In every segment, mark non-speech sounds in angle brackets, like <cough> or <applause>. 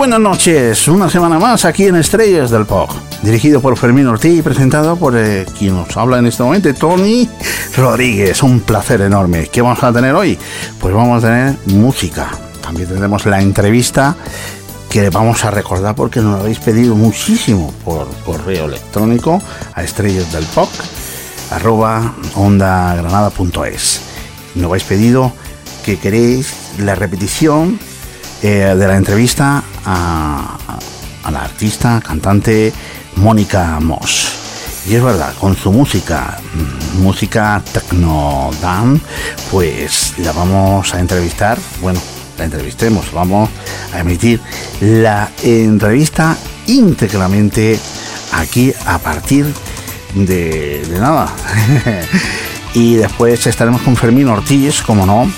buenas noches, una semana más aquí en Estrellas del Pop, dirigido por Fermín Ortiz y presentado por eh, quien nos habla en este momento, Tony Rodríguez. Un placer enorme. ¿Qué vamos a tener hoy? Pues vamos a tener música. También tendremos la entrevista que vamos a recordar porque nos habéis pedido muchísimo por correo electrónico a estrellas del pop arroba ondagranada.es. Nos habéis pedido que queréis la repetición eh, de la entrevista a, la artista, cantante Mónica Moss. Y es verdad, con su música, mm, música techno dan, pues la vamos a entrevistar, bueno, la entrevistemos, vamos a emitir la entrevista íntegramente aquí a partir de, de nada. <laughs> y después estaremos con Fermín Ortiz, como no,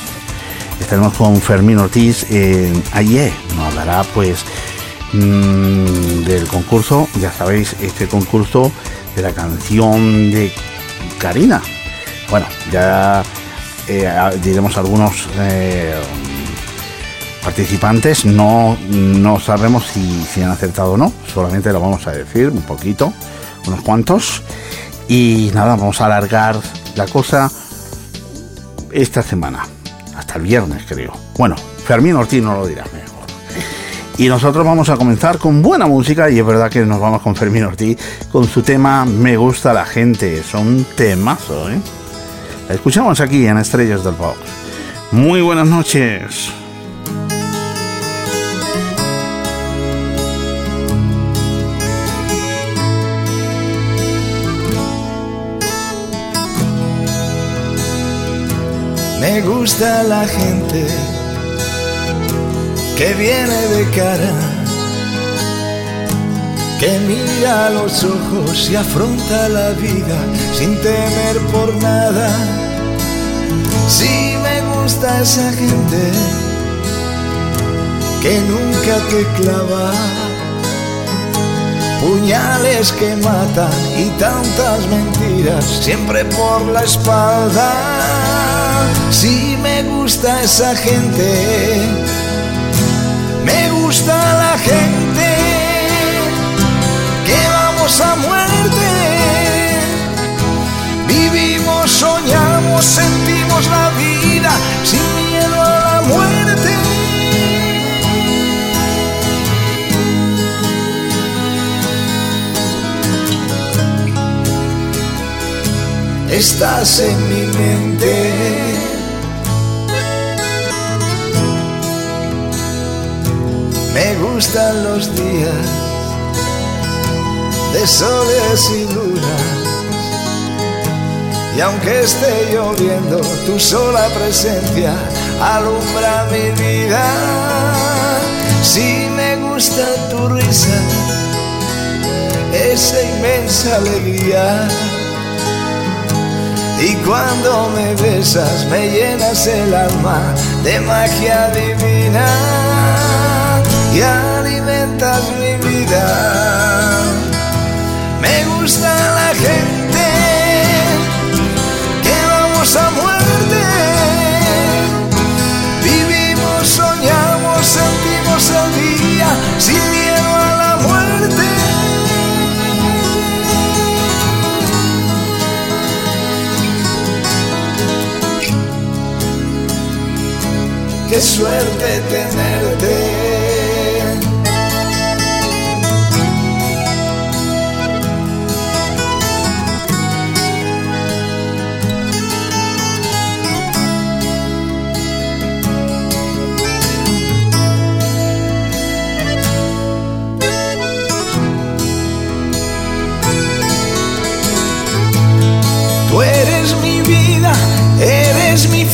Estaremos con Fermín Ortiz en ayer. Nos hablará pues mm, del concurso, ya sabéis, este concurso de la canción de Karina. Bueno, ya eh, diremos algunos eh, participantes, no, no sabemos si, si han acertado o no, solamente lo vamos a decir un poquito, unos cuantos. Y nada, vamos a alargar la cosa esta semana hasta el viernes, creo. Bueno, Fermín Ortiz no lo dirá mejor. Y nosotros vamos a comenzar con buena música y es verdad que nos vamos con Fermín Ortiz con su tema Me gusta la gente. Son temazo, ¿eh? La escuchamos aquí en Estrellas del Pop. Muy buenas noches. Me gusta la gente que viene de cara, que mira a los ojos y afronta la vida sin temer por nada. Sí me gusta esa gente que nunca te clava puñales que matan y tantas mentiras siempre por la espalda. Si me gusta esa gente, me gusta la gente que vamos a muerte. Vivimos, soñamos, sentimos la vida sin miedo a la muerte. Estás en mi mente Me gustan los días de soles y lunas. Y aunque esté lloviendo, tu sola presencia alumbra mi vida. Si me gusta tu risa, esa inmensa alegría. Y cuando me besas, me llenas el alma de magia divina y alimentas mi vida. Me gusta la gente que vamos a muerte. Vivimos, soñamos, sentimos el día sin miedo a la muerte. Qué suerte tenerte.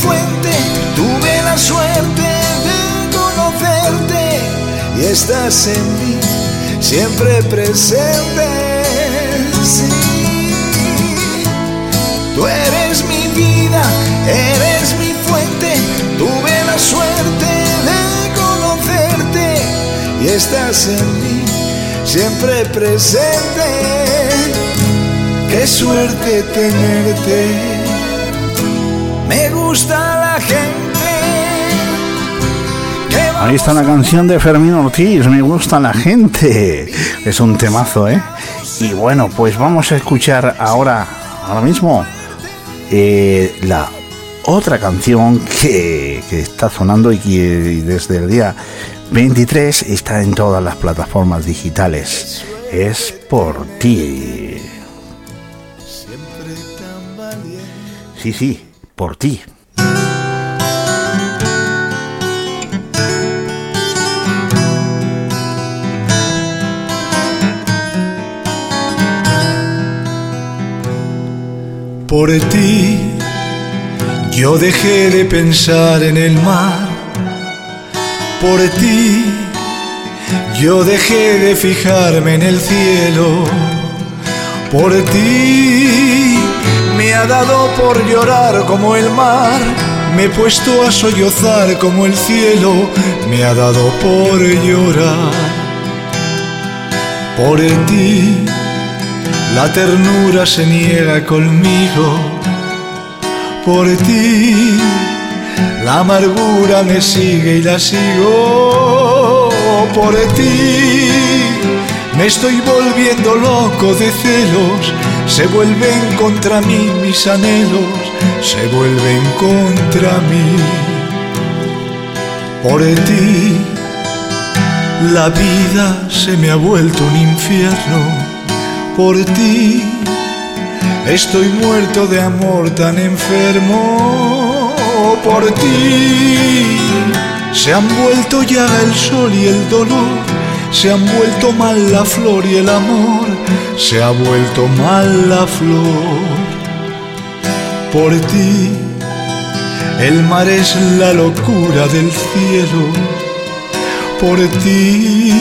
Fuente, tuve la suerte de conocerte y estás en mí, siempre presente. Sí. Tú eres mi vida, eres mi fuente, tuve la suerte de conocerte y estás en mí, siempre presente. Qué suerte tenerte. Me gusta la gente Ahí está la canción de Fermín Ortiz, me gusta la gente. Es un temazo, ¿eh? Y bueno, pues vamos a escuchar ahora, ahora mismo, eh, la otra canción que, que, está sonando y que desde el día 23 está en todas las plataformas digitales. Es por ti. Sí, sí, por ti. Por ti yo dejé de pensar en el mar. Por ti yo dejé de fijarme en el cielo. Por ti ha dado por llorar como el mar. Me he puesto a sollozar como el cielo. Me ha dado por llorar. Por ti la ternura se niega conmigo por ti. La amargura me sigue y la sigo por ti. Me estoy volviendo loco de celos. Se vuelven contra mí mis anhelos. Se vuelven contra mí. Por ti. La vida se me ha vuelto un infierno por ti. Estoy muerto de amor tan enfermo por ti. Se han vuelto ya el sol y el dolor, se han vuelto mal la flor y el amor, se ha vuelto mal la flor. Por ti, el mar es la locura del cielo. Por ti,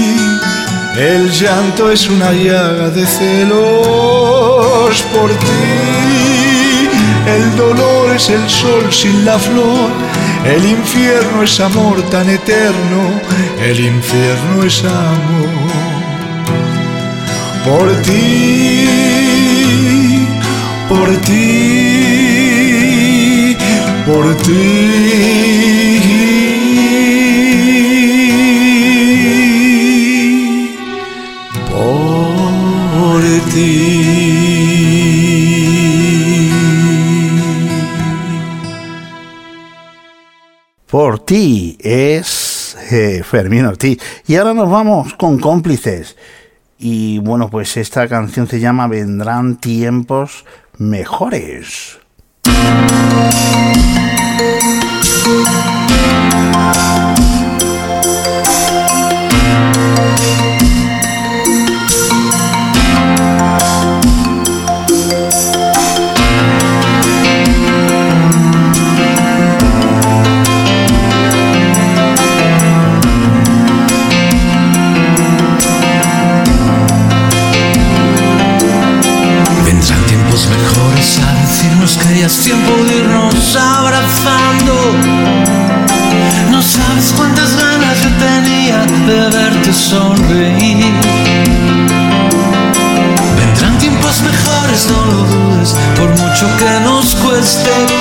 el llanto es una llaga de celos por ti. El dolor es el sol sin la flor. El infierno es amor tan eterno. El infierno es amor. Por ti, por ti, por ti. Fermín Ortiz. Y ahora nos vamos con cómplices. Y bueno, pues esta canción se llama Vendrán tiempos mejores. Sonreír. Vendrán tiempos mejores, no lo dudes, por mucho que nos cueste.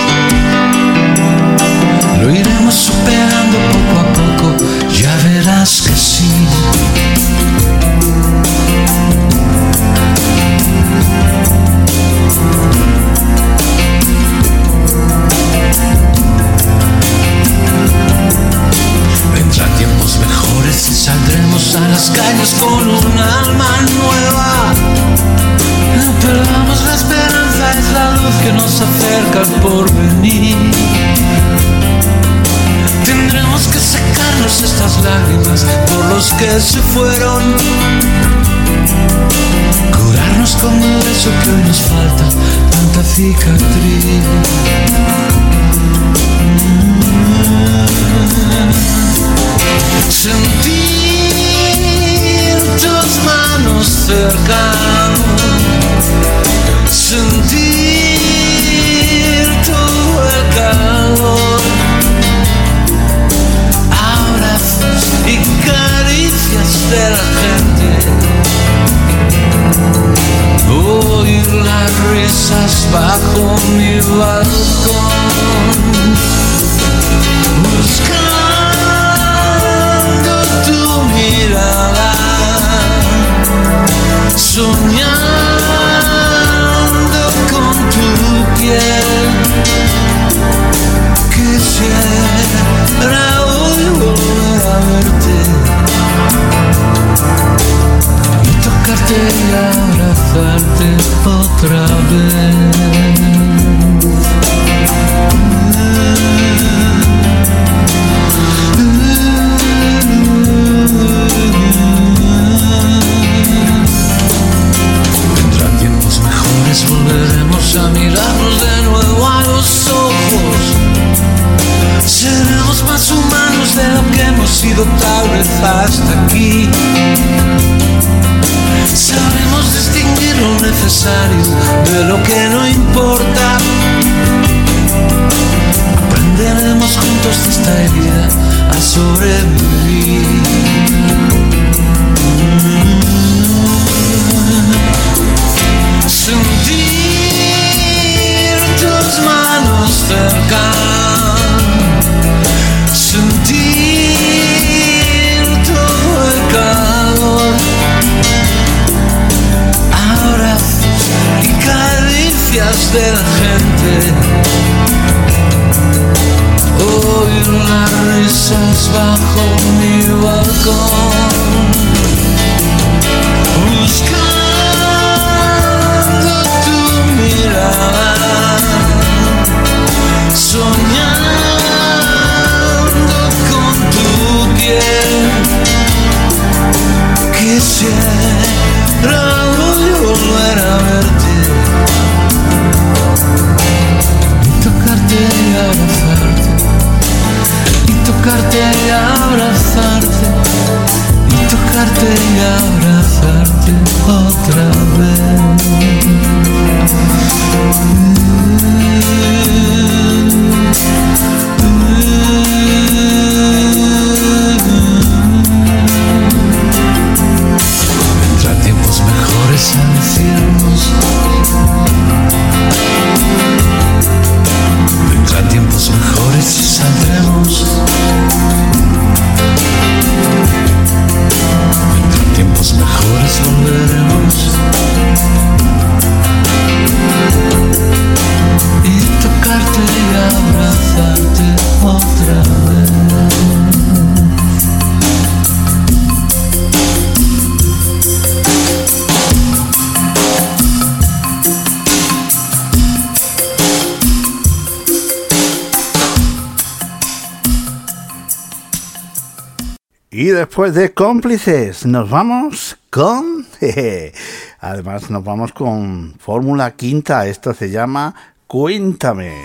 Después de cómplices, nos vamos con... <laughs> Además, nos vamos con Fórmula Quinta. Esto se llama Cuéntame.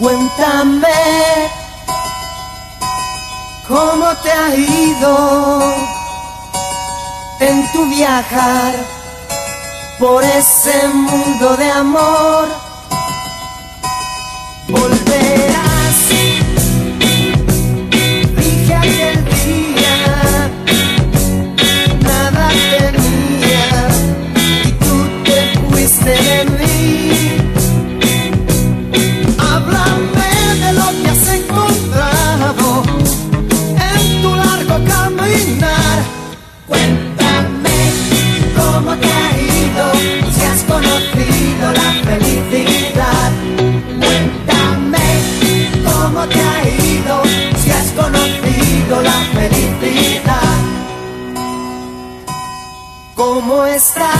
Cuéntame cómo te ha ido en tu viajar por ese mundo de amor Hola. ¿Cómo estás?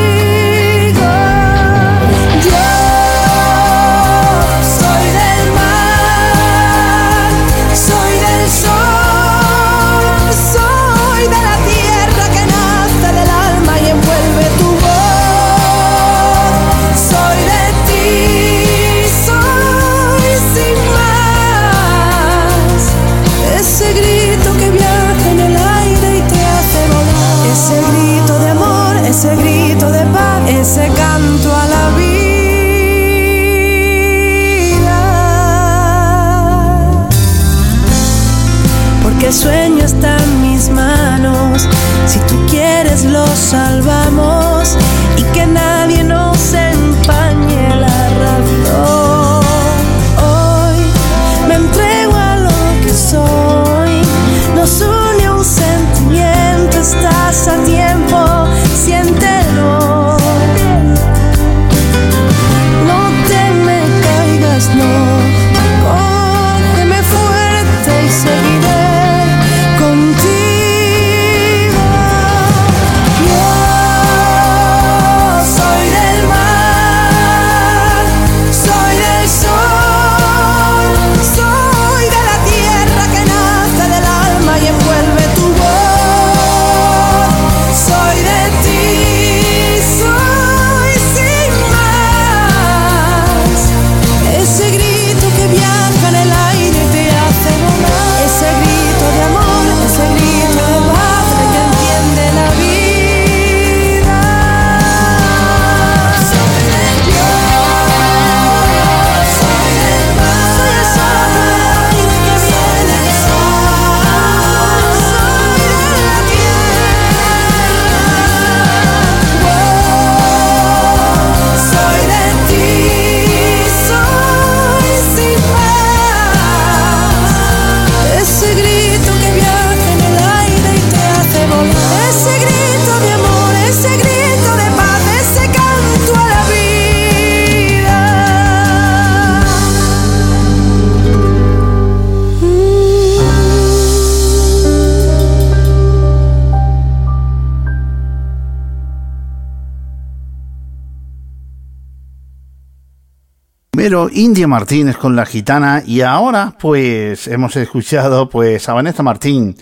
Primero India Martínez con la gitana y ahora pues hemos escuchado pues a Vanessa Martín,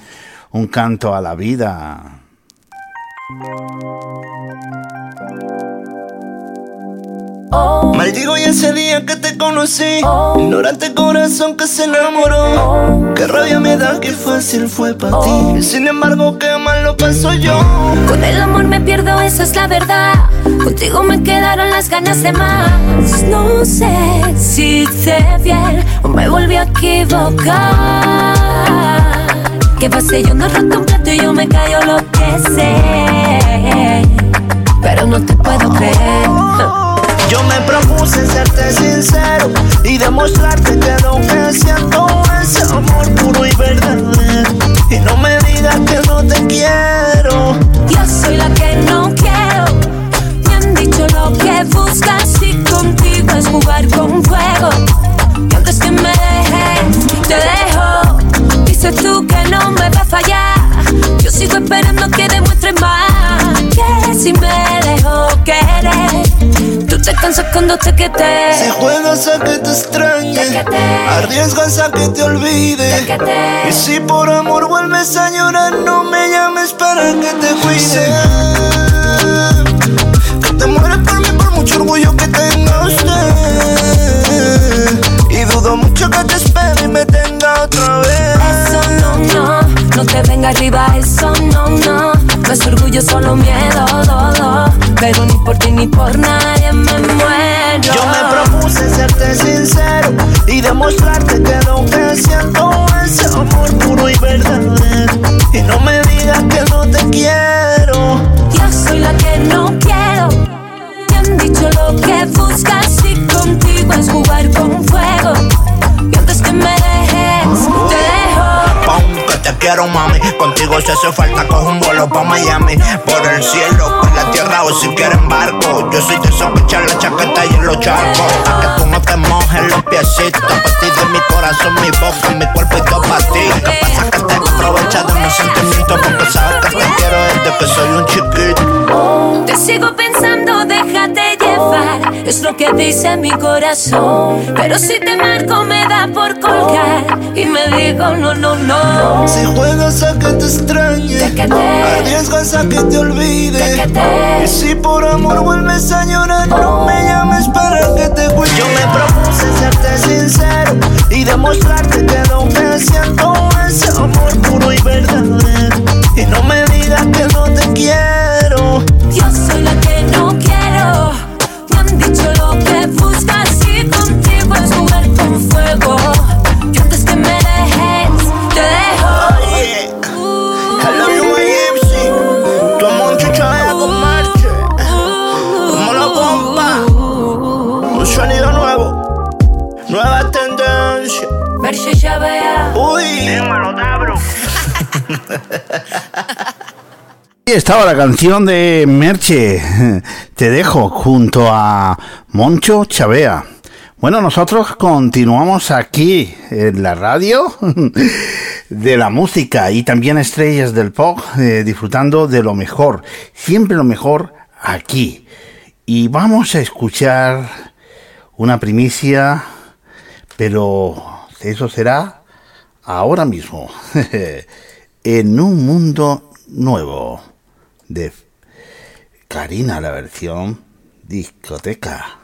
un canto a la vida. Oh. Maldigo y ese día que te conocí. Oh. Ignorante corazón que se enamoró. Oh. Qué rabia me da, que fácil fue para ti. Y sin embargo, qué mal lo paso yo. Con el amor me pierdo, esa es la verdad. Contigo me quedaron las ganas de más. No sé si hice bien o me volví a equivocar. ¿Qué pasé? Yo no roto un plato y yo me callo lo que sé. Pero no te puedo creer yo me propuse serte sincero y demostrarte que lo que siento es amor puro y verdadero. Y no me digas que no te quiero. Yo soy la que no quiero. Me han dicho lo que buscas y contigo es jugar con fuego. Y antes que me dejes, te dejo. Dices tú que no me va a fallar. Yo sigo esperando que demuestres más. Que si me dejo querer te cansas cuando te quede. Si juegas a que te extrañe, arriesgas a que te olvide. Y si por amor vuelves a llorar, no me llames para que te cuide. Que te mueres por mí, por mucho orgullo que tenga usted. Y dudo mucho que te espere y me tenga otra vez. Eso no, no, no te venga arriba, eso no, no. No es orgullo, solo miedo, do, do. Pero ni por ti ni por nadie me muero. Yo me propuse serte sincero y demostrarte que lo que siento es amor puro y verdadero. Y no me digas que no te quiero. Yo soy la que no quiero. Te han dicho lo que buscas y contigo es jugar con fuego. Y antes que me dejes, te dejo. que te quiero, mami. Contigo si hace falta, cojo un vuelo pa' Miami. Por el cielo, la tierra o si quieren barco. Yo soy de esos que echan la chaqueta y en los charcos. Pa' que tú no te mojes los piecitos. Pa' ti de mi corazón, mi boca, mi cuerpo y todo pa' ti. ¿Qué pasa que te aprovechas de mis sentimientos? Porque sabes que te quiero desde que soy un chiquito. Te sigo pensando, déjate llevar. Es lo que dice mi corazón. Pero si te marco, me da por colgar. Y me digo, no, no, no. Si juegas a que te extrañe, arriesgas a que te olvide. Y si por amor vuelves a llorar, no me llames para que te cuide. Yo me propuse serte sincero y demostrarte que lo que siento es amor puro y verdadero. Y no me digas que no te quiero. Yo soy la que Vea. Uy. Dímelo, Dabro. Y <laughs> estaba la canción de Merche, Te dejo, junto a Moncho Chavea. Bueno, nosotros continuamos aquí en la radio <laughs> de la música y también estrellas del pop, eh, disfrutando de lo mejor, siempre lo mejor aquí. Y vamos a escuchar una primicia, pero eso será ahora mismo, <laughs> en un mundo nuevo de Karina, la versión discoteca.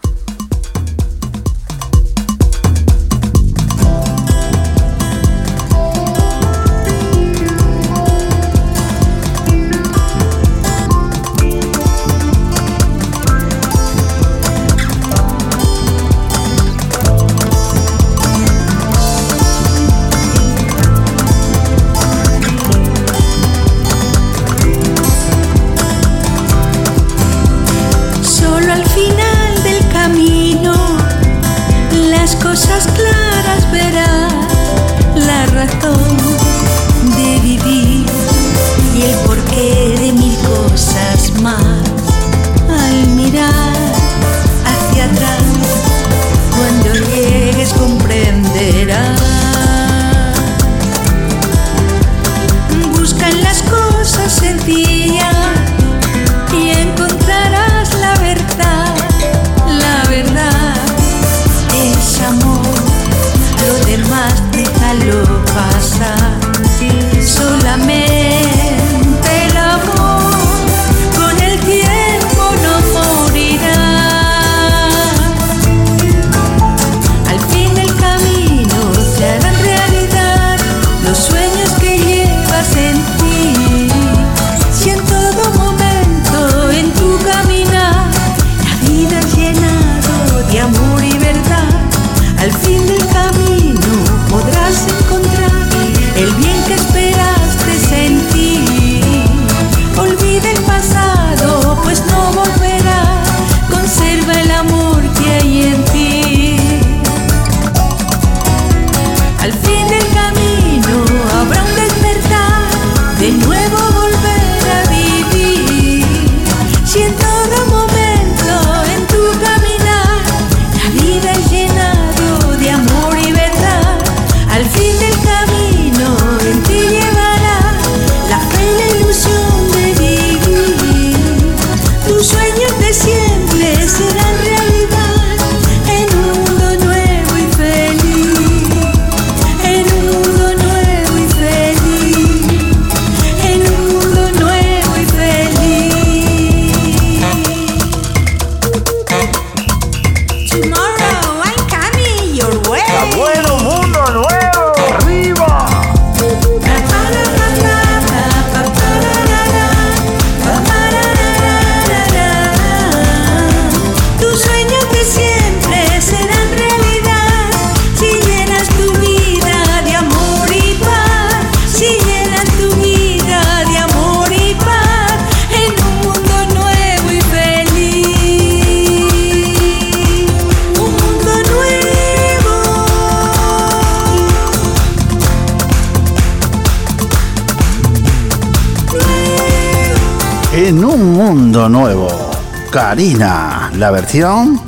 La versión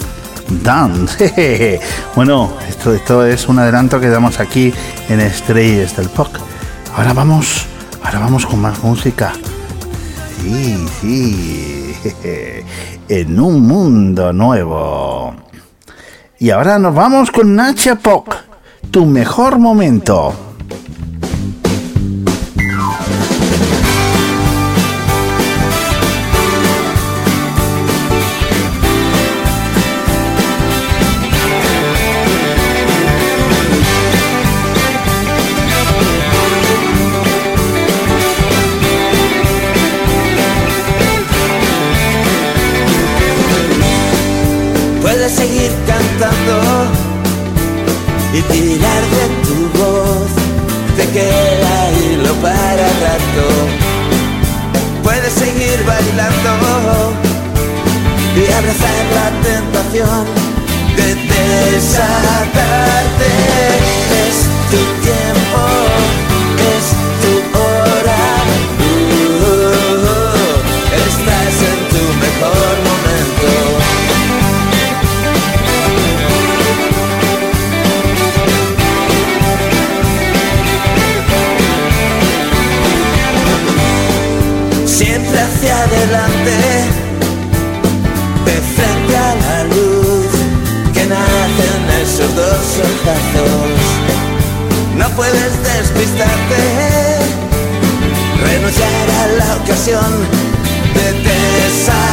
Dance. <laughs> Bueno, esto, esto es un adelanto que damos aquí en Estrellas del Pop. Ahora vamos, ahora vamos con más música. Sí, sí. En un mundo nuevo. Y ahora nos vamos con Nacha Pop. Tu mejor momento. Y tirar de tu voz. Te queda hilo para rato. Puedes seguir bailando y abrazar la tentación de desatarte. Puedes despistarte, renunciar a la ocasión de desatarte.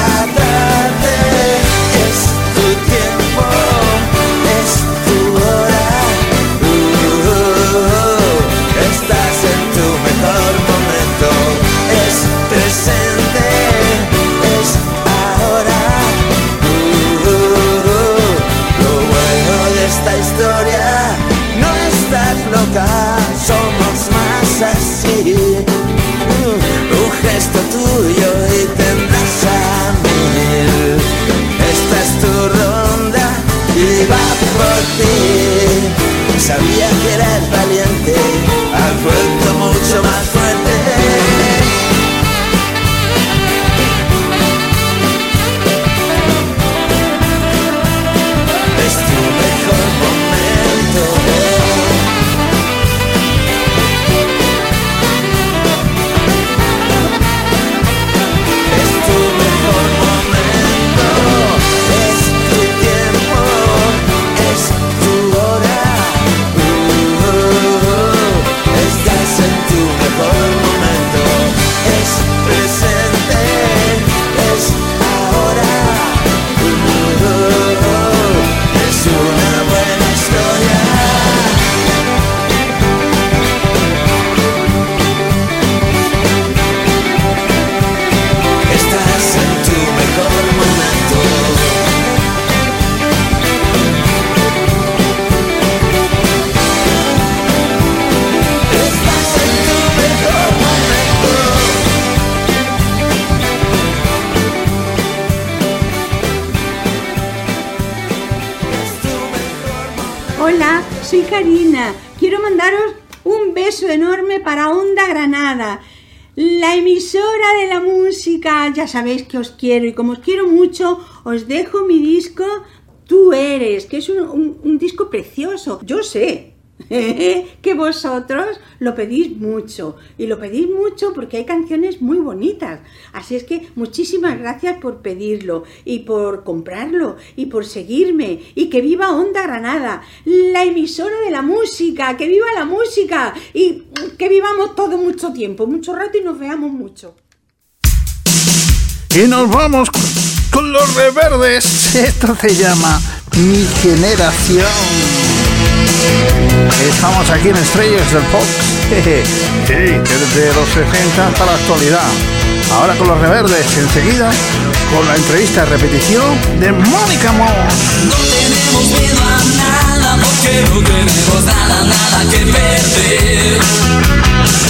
Karina. Quiero mandaros un beso enorme para Onda Granada, la emisora de la música. Ya sabéis que os quiero y como os quiero mucho, os dejo mi disco Tú eres, que es un disco precioso. Yo sé <laughs> que vosotros lo pedís mucho y lo pedís mucho porque hay canciones muy bonitas. Así es que muchísimas gracias por pedirlo y por comprarlo y por seguirme y que viva Onda Granada, la emisora de la música, que viva la música y que vivamos todo mucho tiempo, mucho rato y nos veamos mucho. Y nos vamos con, los reverdes. <laughs> Esto se llama Mi Generación. Estamos aquí en Estrellas del Pop. <laughs> Sí, desde los 60 hasta la actualidad. Ahora con los reverdes, enseguida con la entrevista repetición de Mónica Moss. No tenemos miedo a nada porque no tenemos nada, nada que perder.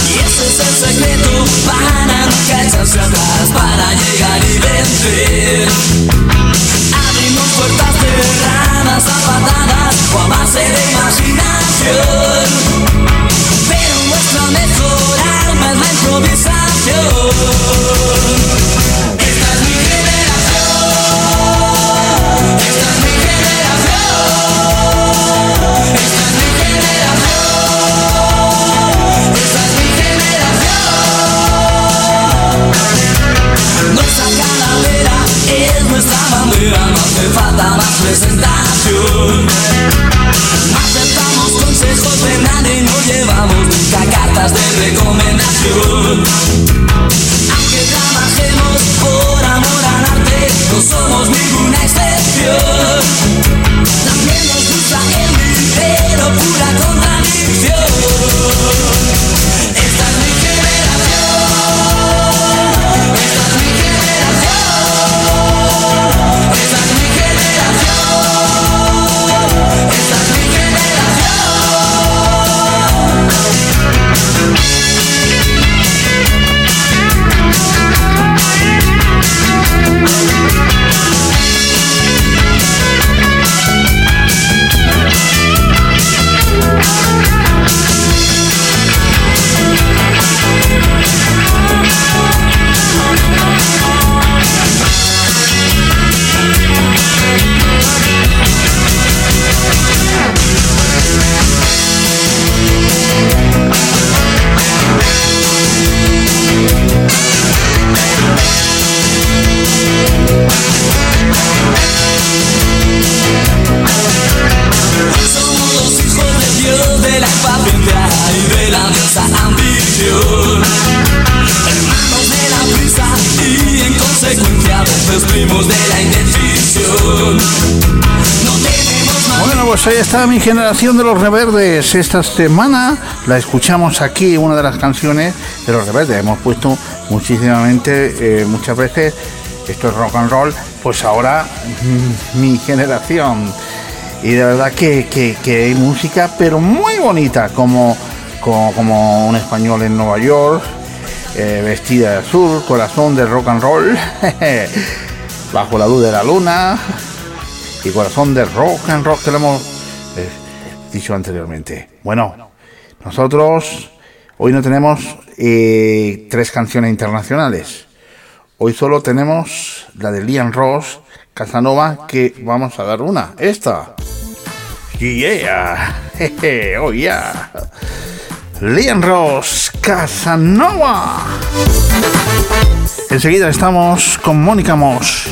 Y ese es el secreto para nunca echarse atrás, para llegar y vencer. Abrimos puertas cerradas a patadas o a base de imaginación. Nuestra mejor arma es la improvisación. Esta es mi generación. Esta es mi generación. Esta es mi generación. Esta es mi generación. Nuestra calavera es nuestra bandera. No hace falta más presentación. Más nadie nos llevamos nunca cartas de recomendación. Aunque trabajemos por amor al arte, no somos ninguna excepción. También nos gusta el pero pura contradicción. Está mi generación de los reverdes. Esta semana la escuchamos aquí, una de las canciones de los reverdes. Hemos puesto muchísimamente, eh, muchas veces, esto es rock and roll, pues ahora mm, mi generación. Y de verdad que, hay música, pero muy bonita, como, como, un español en Nueva York, eh, vestida de azul, corazón de rock and roll, <laughs> bajo la luz de la luna, y corazón de rock and rock que lo hemos dicho anteriormente. Bueno, nosotros hoy no tenemos eh, tres canciones internacionales. Hoy solo tenemos la de Liam Ross, Casanova, que vamos a dar una. Esta. Yeah. <laughs> Oh yeah. Liam Ross, Casanova. Enseguida estamos con Mónica Moss.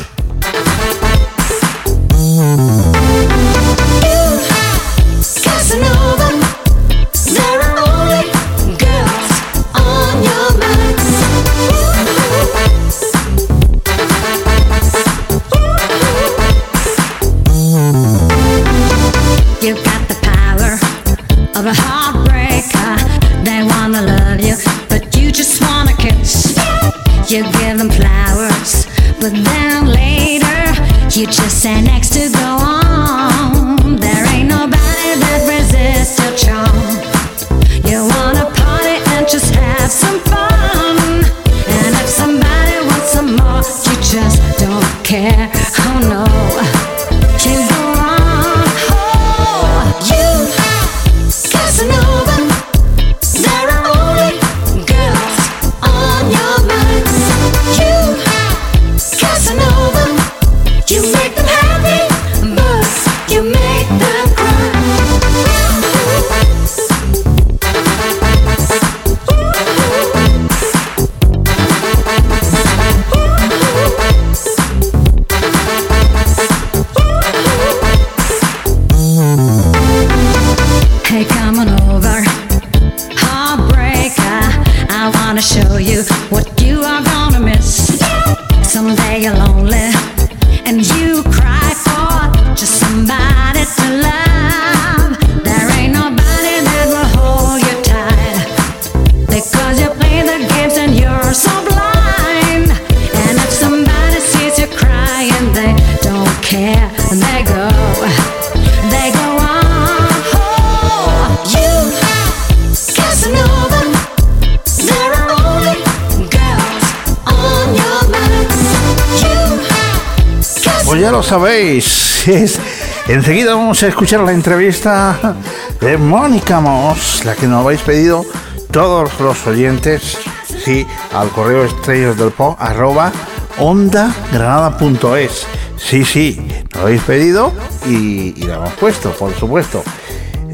Vamos a escuchar la entrevista de Mónica Moss, la que nos habéis pedido todos los oyentes, sí, al correo estrellas del pop arroba ondagranada.es. Sí, sí, lo habéis pedido y, y lo hemos puesto, por supuesto.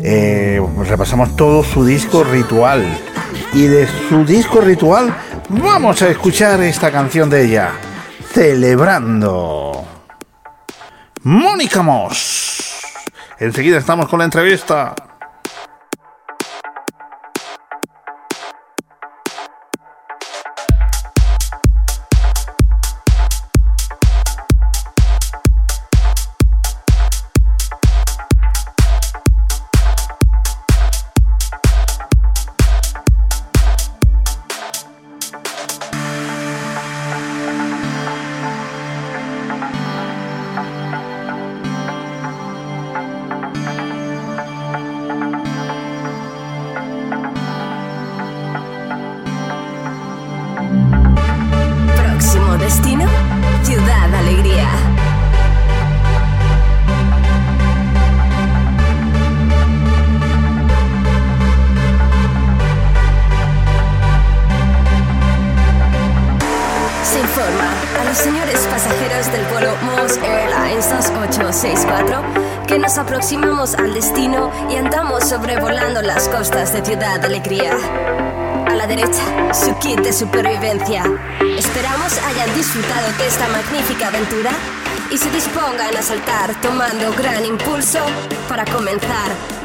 Eh, repasamos todo su disco ritual. Y de su disco ritual vamos a escuchar esta canción de ella, Celebrando. Mónica Moss. Enseguida estamos con la entrevista.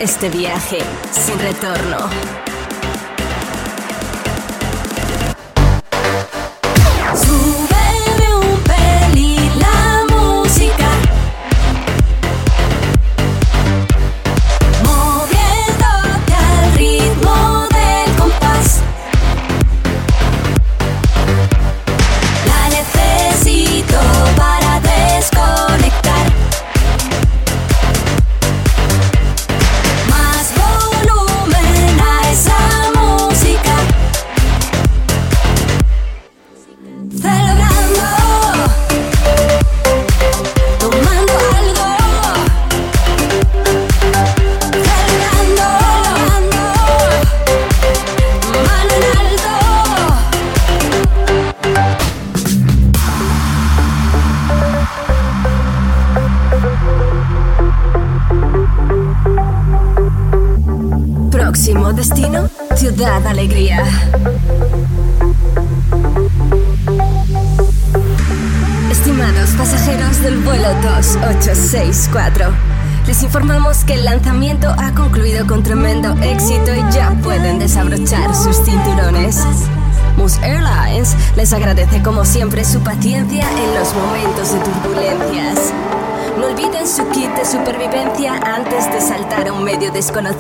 Este viaje sin retorno.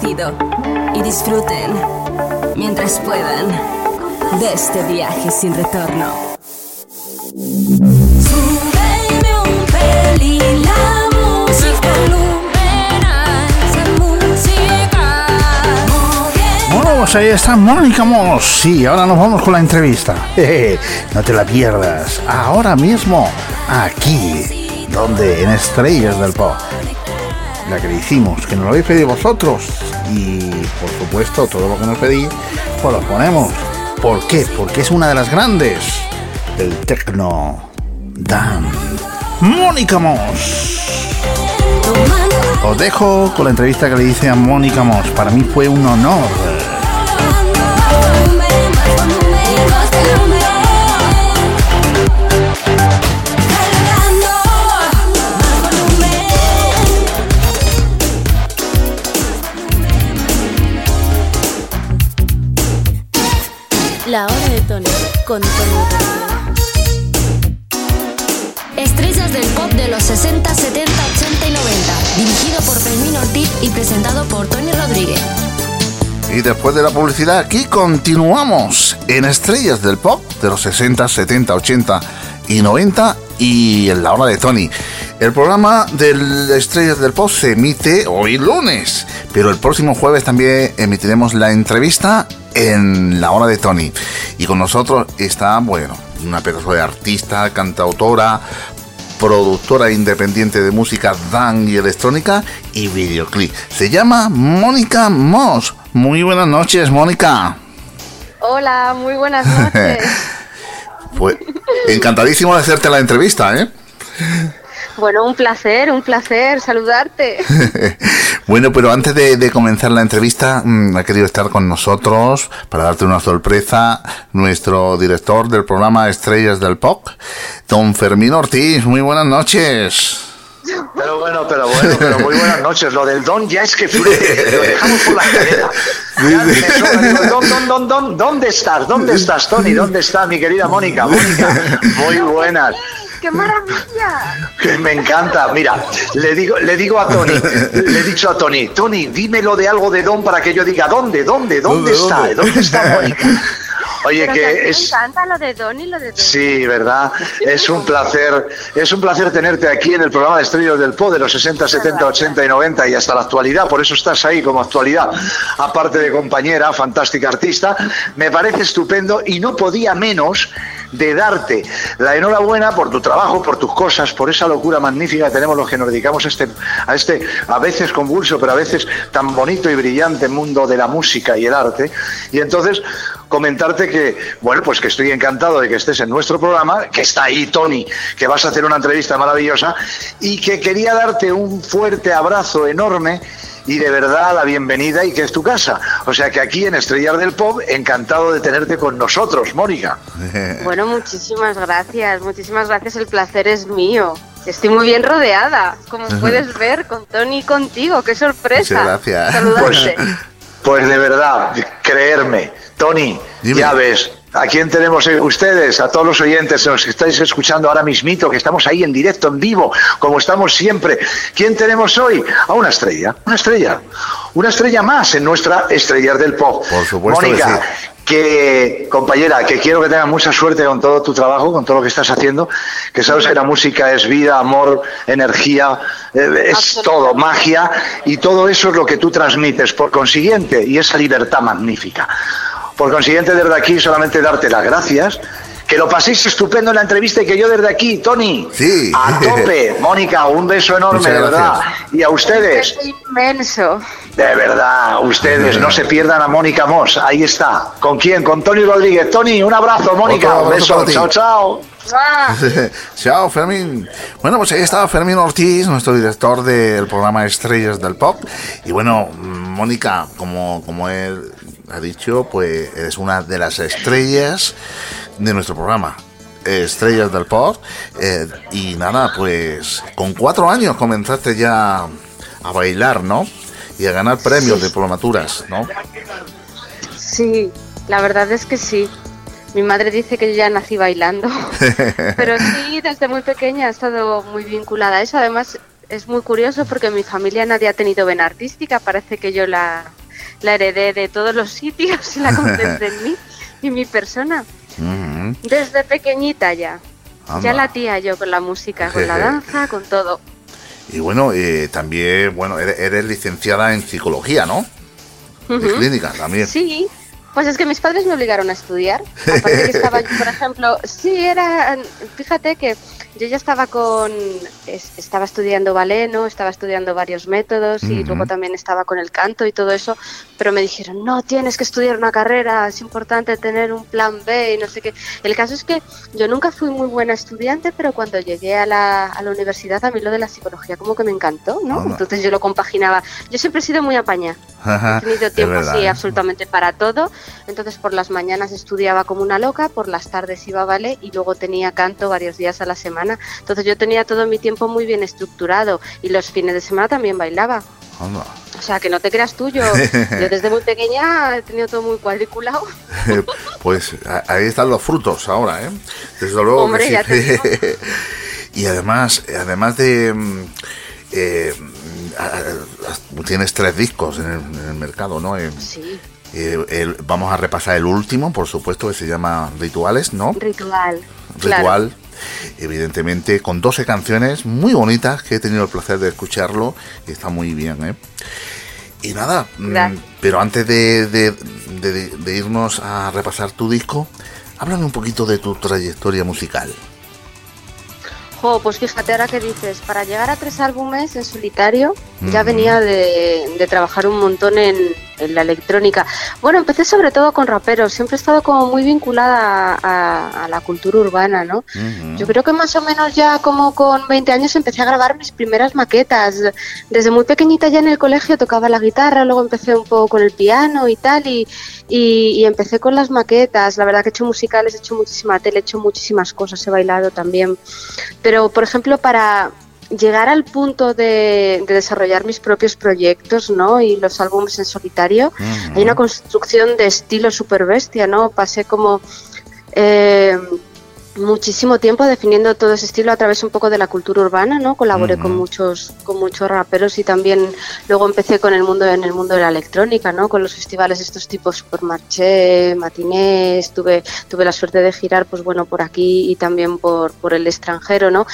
Y disfruten, mientras puedan, de este viaje sin retorno. Súbeme un pelín la música. Volumen a esa música. Bueno, pues ahí está Mónica Moss. Sí, ahora nos vamos con la entrevista. Jeje, <laughs> no te la pierdas. Ahora mismo, aquí, donde en Estrellas del Pop. La que le hicimos, que nos lo habéis pedido vosotros. Y por supuesto, todo lo que nos pedís, pues lo ponemos. ¿Por qué? Porque es una de las grandes del tecno. Dan. Mónica Moss. Os dejo con la entrevista que le hice a Mónica Moss. Para mí fue un honor. Tony con Tony Rodríguez. Estrellas del pop de los 60, 70, 80 y 90. Dirigido por Fermín Ortiz y presentado por Tony Rodríguez. Y después de la publicidad, aquí continuamos en Estrellas del Pop de los 60, 70, 80 y 90 y en la hora de Tony. El programa de Estrellas del Pop se emite hoy lunes, pero el próximo jueves también emitiremos la entrevista en la hora de Tony. Y con nosotros está, bueno, una pedazo de artista, cantautora, productora independiente de música dan y electrónica y videoclip. Se llama Mónica Moss. Muy buenas noches, Mónica. Hola, muy buenas noches. <laughs> Pues encantadísimo de hacerte la entrevista, ¿eh? Bueno, un placer, un placer saludarte. <laughs> Bueno, pero antes de, de comenzar la entrevista, mm, ha querido estar con nosotros para darte una sorpresa nuestro director del programa Estrellas del Pop, don Fermín Ortiz. Muy buenas noches. Pero bueno, pero bueno, pero muy buenas noches. Lo del don ya es que fluye, lo dejamos por la digo, don, don, don, don, ¿dónde estás? ¿Dónde estás, Tony? ¿Dónde está mi querida Mónica? Mónica, muy buenas. ¡Qué maravilla! Que me encanta. Mira, le digo, le digo a Tony, le he dicho a Tony, Tony, dímelo de algo de Don para que yo diga, ¿dónde, dónde, dónde está? ¿Dónde está <laughs> Mónica? Oye, Pero que a mí que Me es... encanta lo de Don y lo de Don. Sí, ¿verdad? Es un placer, es un placer tenerte aquí en el programa de Estrellas del Po de los 60, 70, 80 y 90 y hasta la actualidad, por eso estás ahí como actualidad, aparte de compañera, fantástica artista, me parece estupendo y no podía menos de darte la enhorabuena por tu trabajo, por tus cosas, por esa locura magnífica que tenemos los que nos dedicamos a este, a este a veces convulso, pero a veces tan bonito y brillante mundo de la música y el arte. Y entonces comentarte que, bueno, pues que estoy encantado de que estés en nuestro programa, que está ahí Tony, que vas a hacer una entrevista maravillosa y que quería darte un fuerte abrazo enorme y de verdad la bienvenida y que es tu casa. O sea que aquí en Estrellar del Pop, encantado de tenerte con nosotros, Mónica. <laughs> Bueno, muchísimas gracias, muchísimas gracias, el placer es mío. Estoy muy bien rodeada, como puedes ver, con Tony y contigo, qué sorpresa. Muchas gracias. Saludarte. Pues de verdad, creerme, Tony, ya ves. ¿A quién tenemos eh, ustedes? A todos los oyentes, los que estáis escuchando ahora mismito, que estamos ahí en directo, en vivo, como estamos siempre. ¿Quién tenemos hoy? A una estrella, una estrella. Una estrella más en nuestra Estrellas del Pop. Por supuesto que Mónica, sí. que compañera, que quiero que tengas mucha suerte con todo tu trabajo, con todo lo que estás haciendo, que sabes que la música es vida, amor, energía, eh, es todo, magia, y todo eso es lo que tú transmites, por consiguiente, y esa libertad magnífica. Por consiguiente, desde aquí solamente darte las gracias. Que lo paséis estupendo en la entrevista y que yo desde aquí, Tony, Sí. a tope. <laughs> Mónica, un beso enorme, de verdad. Y a ustedes, Es inmenso. de verdad, ustedes no se pierdan a Mónica Moss. Ahí está. ¿Con quién? Con Tony Rodríguez. Tony, un abrazo, Mónica. Otro Un beso. Chao, chao. <laughs> Chao, Fermín. Bueno, pues ahí estaba Fermín Ortiz, nuestro director del programa Estrellas del Pop. Y bueno, Mónica, como, como él ha dicho, pues eres una de las estrellas de nuestro programa. Estrellas del Pop. Eh, y nada, pues con cuatro años comenzaste ya a bailar, ¿no? Y a ganar premios, diplomaturas, ¿no? Sí, la verdad es que sí. Mi madre dice que yo ya nací bailando, <laughs> pero sí, desde muy pequeña he estado muy vinculada a eso. Además, es muy curioso porque en mi familia nadie ha tenido vena artística. Parece que yo la, la heredé de todos los sitios y la concentré <laughs> en mí y mi persona. Ujú. Desde pequeñita ya. Ya latía yo con la música, con la <laughs> danza, con todo. Y bueno, eh, también, bueno, eres, eres licenciada en psicología, ¿no? De Ujú. clínica también. Sí, pues es que mis padres me obligaron a estudiar. Aparte que estaba yo, <laughs> por ejemplo, sí, era, fíjate que yo ya estaba con, es- estaba estudiando ballet, ¿no? Estaba estudiando varios métodos y luego también estaba con el canto y todo eso, pero me dijeron, no, tienes que estudiar una carrera, es importante tener un plan B y no sé qué. El caso es que yo nunca fui muy buena estudiante, pero cuando llegué a la, a la universidad a mí lo de la psicología como que me encantó, ¿no? Entonces yo lo compaginaba. Yo siempre he sido muy apaña. Ajá, He tenido tiempo verdad, así ¿eh? absolutamente para todo. Entonces por las mañanas estudiaba como una loca, por las tardes iba a ballet y luego tenía canto varios días a la semana. Entonces yo tenía todo mi tiempo muy bien estructurado y los fines de semana también bailaba. Anda. O sea, que no te creas tú, yo, <laughs> yo desde muy pequeña he tenido todo muy cuadriculado. pues a- ahí están los frutos ahora, ¿eh? Desde luego que Hombre, sí. ya te digo. <laughs> y además, además de... mm, eh, a- tienes tres discos en el, en el mercado, ¿no? Eh, Sí, eh, el- vamos a repasar el último, por supuesto, que se llama Rituales, ¿no? ritual. claro. Evidentemente, con 12 canciones muy bonitas que he tenido el placer de escucharlo y está muy bien, ¿eh? Y nada, mm, Gracias. pero antes de, de- de- de irnos a repasar tu disco, háblame un poquito de tu trayectoria musical. Jo, pues fíjate ahora que dices, para llegar a tres álbumes en solitario, ya venía de trabajar un montón en, en la electrónica. Bueno, empecé sobre todo con raperos, siempre he estado como muy vinculada a, a- a la cultura urbana, ¿no? Yo creo que más o menos ya como con 20 años empecé a grabar mis primeras maquetas. Desde muy pequeñita ya en el colegio tocaba la guitarra, luego empecé un poco con el piano y tal, y, y- y empecé con las maquetas. La verdad que he hecho musicales, he hecho muchísima tele, he hecho muchísimas cosas, he bailado también. Pero, por ejemplo, para llegar al punto de, de desarrollar mis propios proyectos, ¿no? Y los álbumes en solitario, hay una construcción de estilo super bestia, ¿no? Pasé como... eh, muchísimo tiempo definiendo todo ese estilo a través un poco de la cultura urbana, ¿no? Colaboré con muchos con muchos raperos y también luego empecé con el mundo en el mundo de la electrónica, ¿no? Con los festivales estos tipos Supermarché, Matinés, tuve tuve la suerte de girar pues bueno por aquí y también por por el extranjero, ¿no?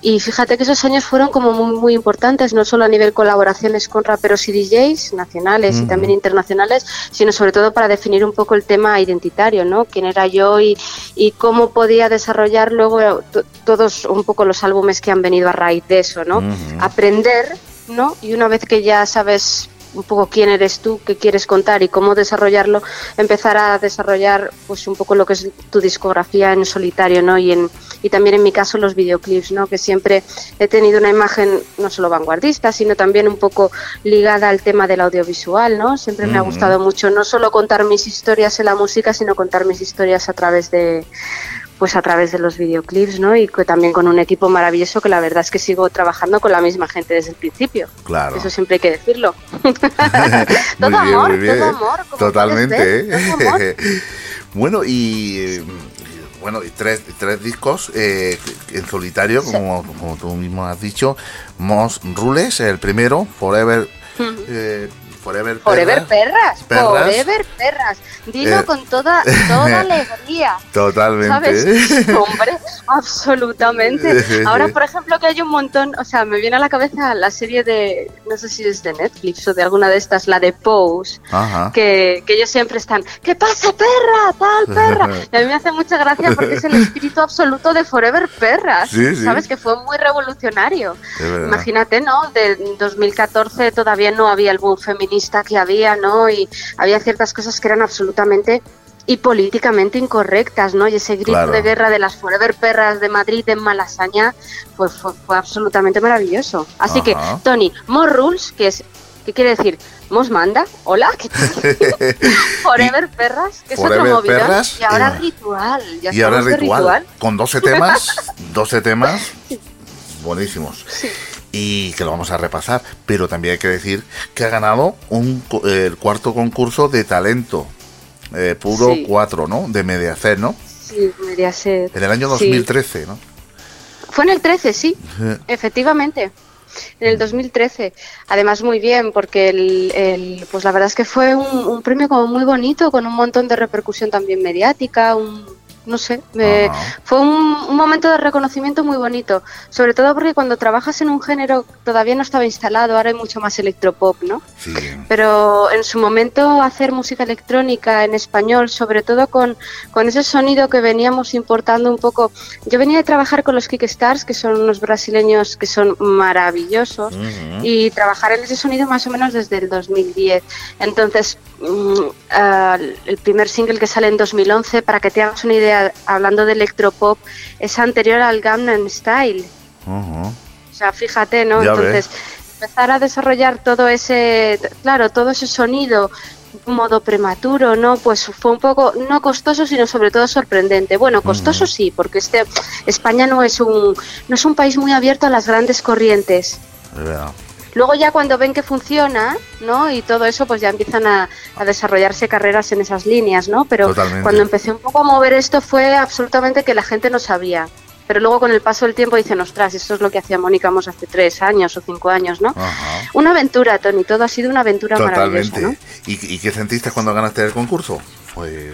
Y fíjate que esos años fueron como muy muy importantes, no solo a nivel colaboraciones con raperos y DJs nacionales y también internacionales, sino sobre todo para definir un poco el tema identitario, ¿no? Quién era yo y, y cómo podía desarrollar luego to- todos un poco los álbumes que han venido a raíz de eso, ¿no? Aprender, ¿no? Y una vez que ya sabes un poco quién eres tú, qué quieres contar y cómo desarrollarlo, empezar a desarrollar pues un poco lo que es tu discografía en solitario, ¿no? Y en y también en mi caso los videoclips, ¿no? Que siempre he tenido una imagen no solo vanguardista, sino también un poco ligada al tema del audiovisual, ¿no? Siempre me ha gustado mucho no solo contar mis historias en la música, sino contar mis historias a través de pues a través de los videoclips, ¿no? Y que también con un equipo maravilloso que la verdad es que sigo trabajando con la misma gente desde el principio. Claro. Eso siempre hay que decirlo. <laughs> Muy todo bien, amor, muy bien. todo amor. Totalmente, ¿eh? todo <laughs> amor. bueno, y bueno, y tres, tres discos eh, en solitario, como, como tú mismo has dicho. Mos Rules, el primero, Forever. eh, Forever, Forever Perras. forever perras. Dilo Eh. con toda, toda <laughs> alegría. Totalmente. ¿Sabes? <laughs> Hombre, absolutamente. Ahora, por ejemplo, que hay un montón, o sea, me viene a la cabeza la serie de, no sé si es de Netflix o de alguna de estas, la de Pose, Ajá. que, que ellos siempre están, ¡que pase perra, tal perra! <laughs> Y a mí me hace mucha gracia porque es el espíritu absoluto de Forever Perras, Sí, sí. ¿sabes? Que fue muy revolucionario. Imagínate, ¿no? De 2014 todavía no había el boom feminista que había, ¿no? Y había ciertas cosas que eran absolutamente y políticamente incorrectas, ¿no? Y ese grito Claro. de guerra de las Forever Perras de Madrid en Malasaña, pues fue, fue absolutamente maravilloso. Así que. Tony, More Rules, que es, ¿qué quiere decir? Mos manda, hola. <laughs> Forever Perras, que es otro y ahora eh, ritual, ya y ahora ritual. con 12 temas, <laughs> 12 temas buenísimos. Y que lo vamos a repasar, pero también hay que decir que ha ganado un, el cuarto concurso de talento eh, puro Sí. 4, ¿no? De Mediaset, ¿no? Sí, ser. En el año Sí. 2013, ¿no? Fue en el 13, sí, efectivamente. En el 2013. Además, muy bien, porque el, el- pues la verdad es que fue un, un premio como muy bonito, con un montón de repercusión también mediática, un, no sé, me- fue un, un momento de reconocimiento muy bonito, sobre todo porque cuando trabajas en un género todavía no estaba instalado, ahora hay mucho más electropop, ¿no? Sí. Pero en su momento hacer música electrónica en español, sobre todo con, con ese sonido que veníamos importando un poco. Yo venía de trabajar con los Kickstars, que son unos brasileños que son maravillosos, y trabajar en ese sonido más o menos desde el 2010. Entonces, mm, ah, el primer single que sale en 2011, para que te hagas una idea, hablando de electropop, es anterior al Gangnam Style. O sea, fíjate, ¿no? Ya Entonces, empezar a desarrollar todo ese, claro, todo ese sonido un modo prematuro, ¿no? Pues fue un poco, no costoso, sino sobre todo sorprendente. Bueno, costoso sí, porque este España no es un, no es un país muy abierto a las grandes corrientes. Es verdad. Luego ya cuando ven que funciona, ¿no? Y todo eso, pues ya empiezan a, a desarrollarse carreras en esas líneas, ¿no? Pero Totalmente. cuando empecé un poco a mover esto fue absolutamente que la gente no sabía. Pero luego con el paso del tiempo dicen, ostras, esto es lo que hacía Mónica Mos hace tres años o cinco años, ¿no? Ajá. Una aventura, Tony, todo ha sido una aventura maravillosa, Totalmente. ¿no? ¿Y, ¿Y qué sentiste cuando ganaste el concurso? Pues.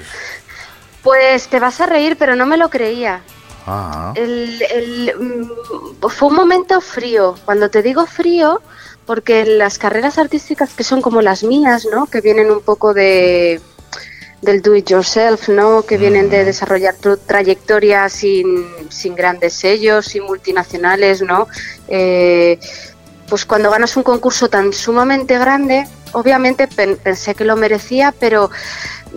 Pues te vas a reír, pero no me lo creía. Ajá. El, el, mm, fue un momento frío. Cuando te digo frío, porque las carreras artísticas que son como las mías, ¿no? Que vienen un poco de del do it yourself, ¿no? Que vienen de desarrollar tu trayectoria sin, sin grandes sellos, sin multinacionales, ¿no? Eh, pues cuando ganas un concurso tan sumamente grande, obviamente pen- pensé que lo merecía, pero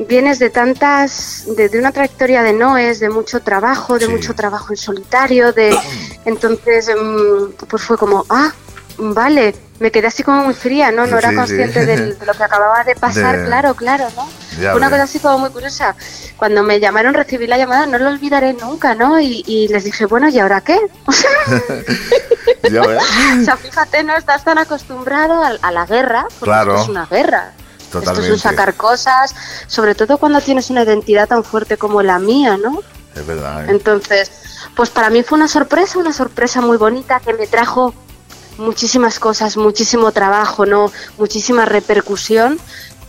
vienes de tantas, de, de una trayectoria de noes, de mucho trabajo, de mucho trabajo en solitario, de <coughs> entonces mm, pues fue como, ah, vale, me quedé así como muy fría, ¿no? No era Sí, sí. consciente del- de lo que acababa de <laughs> pasar, De- claro, claro, ¿no? Ya una ves. cosa así como muy curiosa. Cuando me llamaron, recibí la llamada, no lo olvidaré nunca, ¿no? Y, y les dije, bueno, ¿y ahora qué? <laughs> <laughs> Ya o sea, fíjate, no estás tan acostumbrado a, a la guerra, porque Claro. esto es una guerra. Esto es sacar cosas, sobre todo cuando tienes una identidad tan fuerte como la mía, ¿no? Es verdad. ¿eh? Entonces, pues para mí fue una sorpresa, una sorpresa muy bonita que me trajo muchísimas cosas, muchísimo trabajo, ¿no? Muchísima repercusión,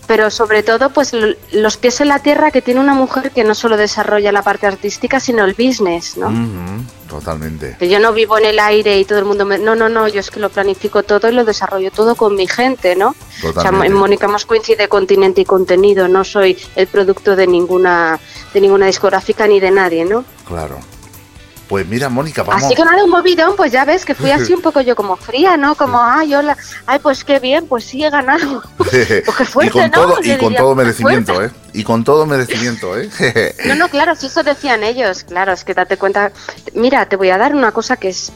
pero sobre todo pues los pies en la tierra que tiene una mujer que no solo desarrolla la parte artística, sino el business, ¿no? Ujú, totalmente. Que yo no vivo en el aire y todo el mundo me... No, no, no, yo es que lo planifico todo y lo desarrollo todo con mi gente, ¿no? O sea, Totalmente. Mónica Mos coincide continente y contenido, no soy el producto de ninguna, de ninguna discográfica ni de nadie, ¿no? Claro. Pues mira, Mónica, vamos. Así que nada, un movidón, pues ya ves que fui así un <laughs> poco yo como fría, ¿no? Como, ay, hola, ay, pues qué bien, pues sí he ganado. <laughs> Pues qué fuerte, y con ¿no? todo, y con diría, todo merecimiento, fuerte. ¿eh? Y con todo merecimiento, ¿eh? <laughs> No, no, claro, si eso decían ellos, claro, es que date cuenta. Mira, te voy a dar una cosa que es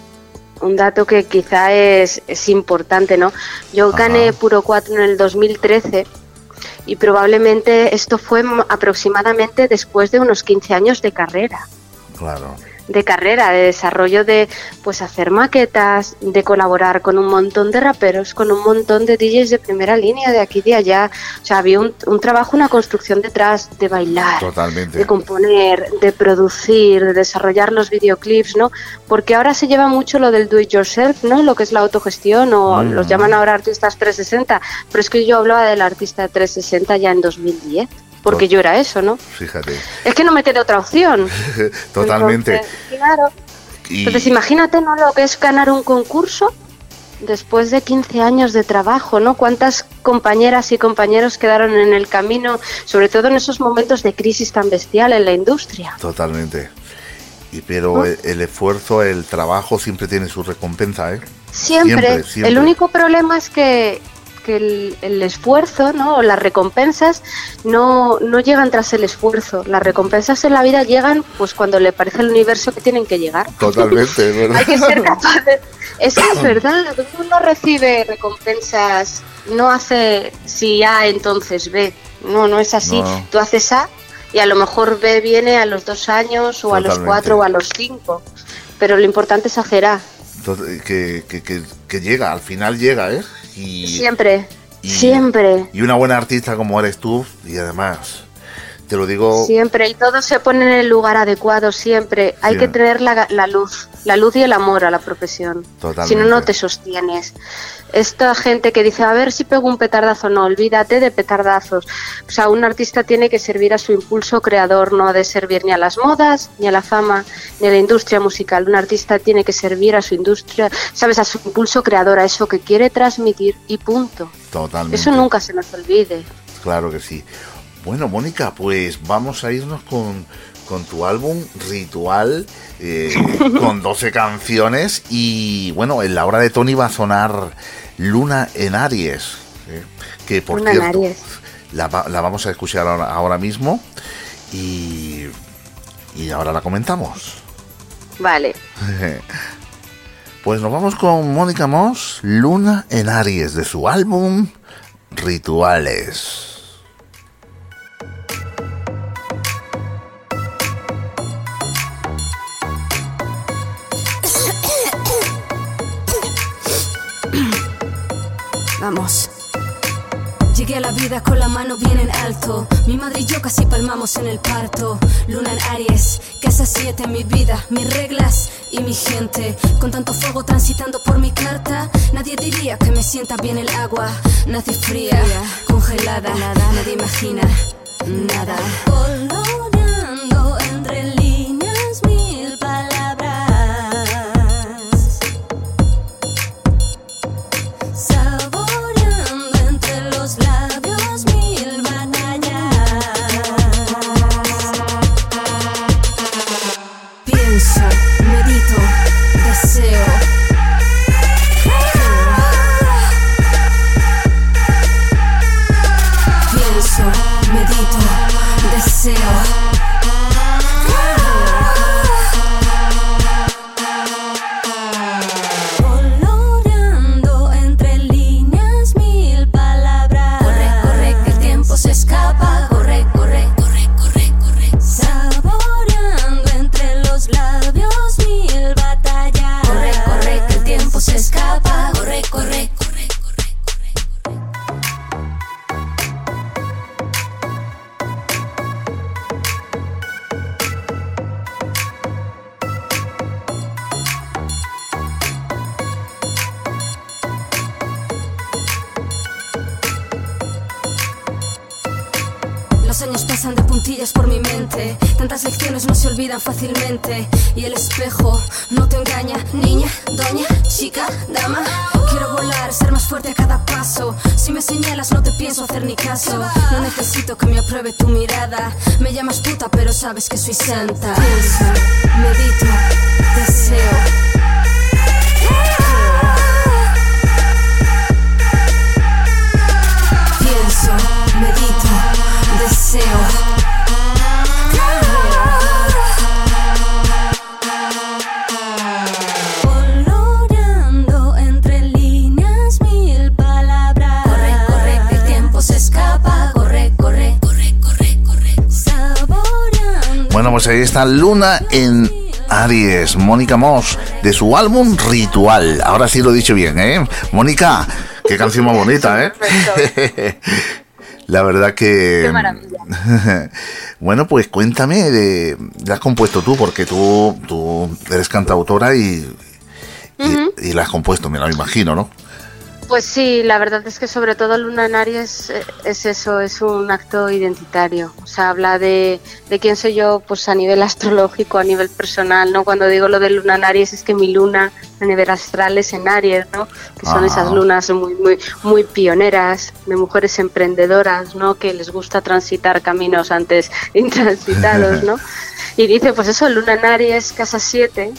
un dato que quizá es, es importante, ¿no? Yo gané Puro 4 en el 2013 y probablemente esto fue aproximadamente después de unos 15 años de carrera. claro. De carrera, de desarrollo de pues hacer maquetas, de colaborar con un montón de raperos, con un montón de DJs de primera línea de aquí y de allá. O sea, había un, un trabajo, una construcción detrás de bailar, Totalmente. de componer, de producir, de desarrollar los videoclips, ¿no? Porque ahora se lleva mucho lo del do it yourself, ¿no? Lo que es la autogestión o Mm. los llaman ahora artistas 360, pero es que yo hablaba del artista 360 ya en 2010, porque yo era eso, ¿no? Fíjate. Es que no me quedé otra opción. <laughs> Totalmente. Entonces, claro. Y- Entonces imagínate ¿no? lo que es ganar un concurso después de 15 años de trabajo, ¿no? Cuántas compañeras y compañeros quedaron en el camino, sobre todo en esos momentos de crisis tan bestial en la industria. Totalmente. Y pero el, el esfuerzo, el trabajo siempre tiene su recompensa, ¿eh? Siempre. siempre. El único problema es que, que el, el esfuerzo, ¿no? O las recompensas no, no llegan tras el esfuerzo. Las recompensas en la vida llegan pues cuando le parece al universo que tienen que llegar. <laughs> Totalmente, es verdad. Hay que ser capaz de... Es que es <coughs> verdad, uno recibe recompensas, no hace si A entonces B. No, no es así. No. Tú haces A y a lo mejor B viene a los dos años o a los cuatro o a los cinco. Pero lo importante es hacer A. Entonces, que, que, que, que llega, al final llega, ¿eh? Y, Siempre, y- siempre, y una buena artista como eres tú, y además, te lo digo, siempre. Y todo se pone en el lugar adecuado, siempre. Hay que tener la, la luz, la luz y el amor a la profesión. Totalmente. Si no, no te sostienes. Esta gente que dice, a ver si pego un petardazo, no, olvídate de petardazos. O sea, un artista tiene que servir a su impulso creador, no ha de servir ni a las modas, ni a la fama, ni a la industria musical. Un artista tiene que servir a su industria, sabes, a su impulso creador, a eso que quiere transmitir y punto. totalmente. Eso nunca se nos olvide. Claro que sí. Bueno, Mónica, pues vamos a irnos con, con tu álbum Ritual, eh, <laughs> con 12 canciones. Y bueno, en la hora de Tony va a sonar Luna en Aries. eh, que por Luna en cierto, Aries. La, la vamos a escuchar ahora, ahora mismo. Y, y ahora la comentamos. Vale. <laughs> Pues nos vamos con Mónica Moss, Luna en Aries, de su álbum Rituales. Llegué a la vida con la mano bien en alto. Mi madre y yo casi palmamos en el parto. Luna en Aries, casa 7 mi vida, mis reglas y mi gente. Con tanto fuego transitando por mi carta, nadie diría que me sienta bien el agua. Nací fría, congelada, nada, nadie imagina nada. Pasan de puntillas por mi mente. Tantas lecciones no se olvidan fácilmente. Y el espejo no te engaña, niña, doña, chica, dama. Quiero volar, ser más fuerte a cada paso. Si me señalas, no te pienso hacer ni caso. No necesito que me apruebe tu mirada. Me llamas puta, pero sabes que soy santa. Pienso, medito, deseo. Pues ahí está Luna en Aries, Mónica Moss, de su álbum Ritual. Ahora sí lo he dicho bien, ¿eh? Mónica, qué canción más bonita, ¿eh? <laughs> La verdad que... Qué maravilla. <laughs> bueno, pues cuéntame, de, la has compuesto tú, porque tú, tú eres cantautora y, y, y la has compuesto, me lo imagino, ¿no? Pues sí, la verdad es que sobre todo Luna en Aries eh, es eso, es un acto identitario. O sea, habla de, de quién soy yo pues a nivel astrológico, a nivel personal, ¿no? Cuando digo lo de Luna en Aries es que mi luna a nivel astral es en Aries, ¿no? Que son esas lunas muy, muy, muy pioneras, de mujeres emprendedoras, ¿no? Que les gusta transitar caminos antes <laughs> intransitados, ¿no? <laughs> Y dice, pues eso, Luna en Aries, casa 7,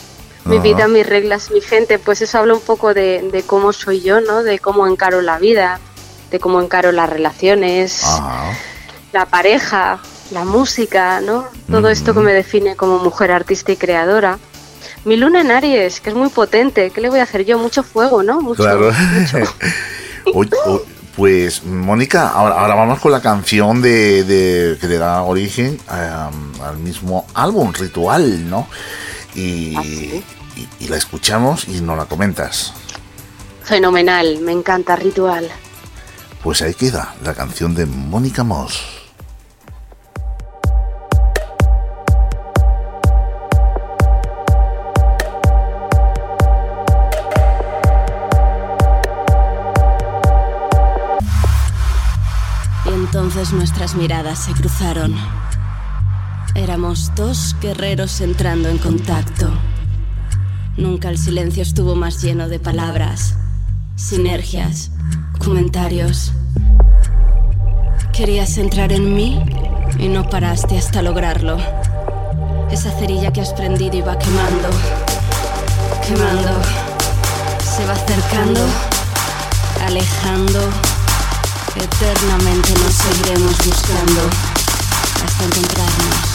mi vida, mis reglas, mi gente, pues eso habla un poco de, de cómo soy yo, ¿no? De cómo encaro la vida, de cómo encaro las relaciones, la pareja, la música, ¿no? Todo esto que me define como mujer artista y creadora. Mi luna en Aries, que es muy potente, ¿qué le voy a hacer yo? Mucho fuego, ¿no? Mucho, Claro. mucho. <laughs> Oye, o- pues, Mónica, ahora, ahora vamos con la canción de, de- que le da origen al mismo álbum, Ritual, ¿no? Y, y- y la escuchamos y nos la comentas. Fenomenal, me encanta Ritual. Pues ahí queda la canción de Mónica Moss. Entonces nuestras miradas se cruzaron. Éramos dos guerreros entrando en contacto. Nunca el silencio estuvo más lleno de palabras, sinergias, comentarios. Querías entrar en mí y no paraste hasta lograrlo. Esa cerilla que has prendido iba quemando, quemando. Se va acercando, alejando. Eternamente nos seguiremos buscando hasta encontrarnos.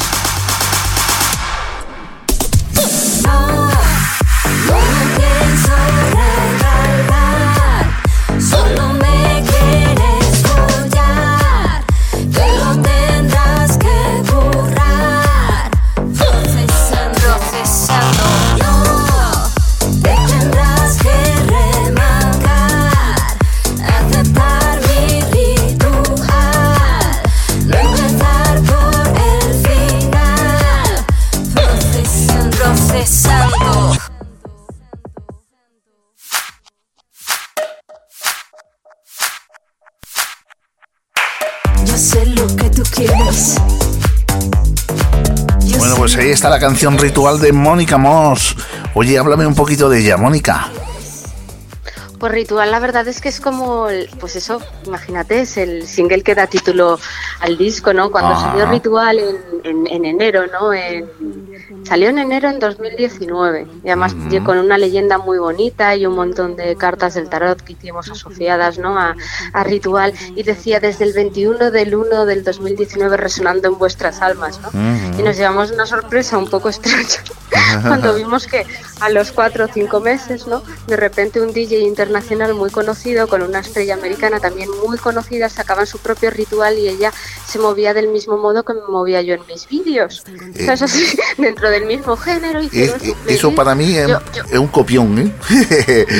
Pues ahí está la canción Ritual de Mónica Moss. Oye, háblame un poquito de ella, Mónica. Pues Ritual, la verdad es que es como, el- pues eso, imagínate, es el single que da título al disco, ¿no? Cuando Ajá. salió Ritual en, en- en enero, ¿no? En- salió en enero en 2019 y además Ujú. con una leyenda muy bonita y un montón de cartas del tarot que hicimos asociadas, ¿no? A, a Ritual y decía desde el 21 del 1 del 2019 resonando en vuestras almas, ¿no? Ujú. Y nos llevamos una sorpresa un poco extraña <laughs> cuando vimos que a los cuatro o cinco meses, ¿no? De repente un DJ internacional muy conocido con una estrella americana también muy conocida sacaban su propio ritual y ella se movía del mismo modo que me movía yo en mis vídeos. O sea, eso sí, <laughs> dentro del mismo género. Es- eso para mí es, Yo- es un copión, ¿eh? <laughs>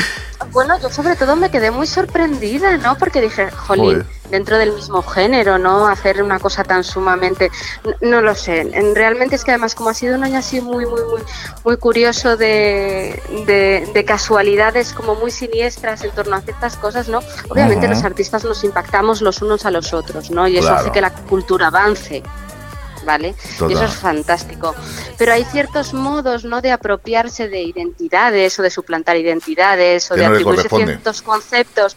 bueno, yo sobre todo me quedé muy sorprendida, ¿no? Porque dije, jolín, Joder. dentro del mismo género, ¿no? Hacer una cosa tan sumamente, no, lo sé. En- realmente es que además como ha sido un año así muy, muy, muy, muy curioso de, de, de casualidades como muy siniestras en torno a ciertas cosas, ¿no? Obviamente los artistas nos impactamos los unos a los otros, ¿no? Y eso Claro. hace que la cultura avance. ¿Vale? Y eso es fantástico. Pero hay ciertos modos, ¿no? De apropiarse de identidades o de suplantar identidades o de no atribuirse ciertos conceptos.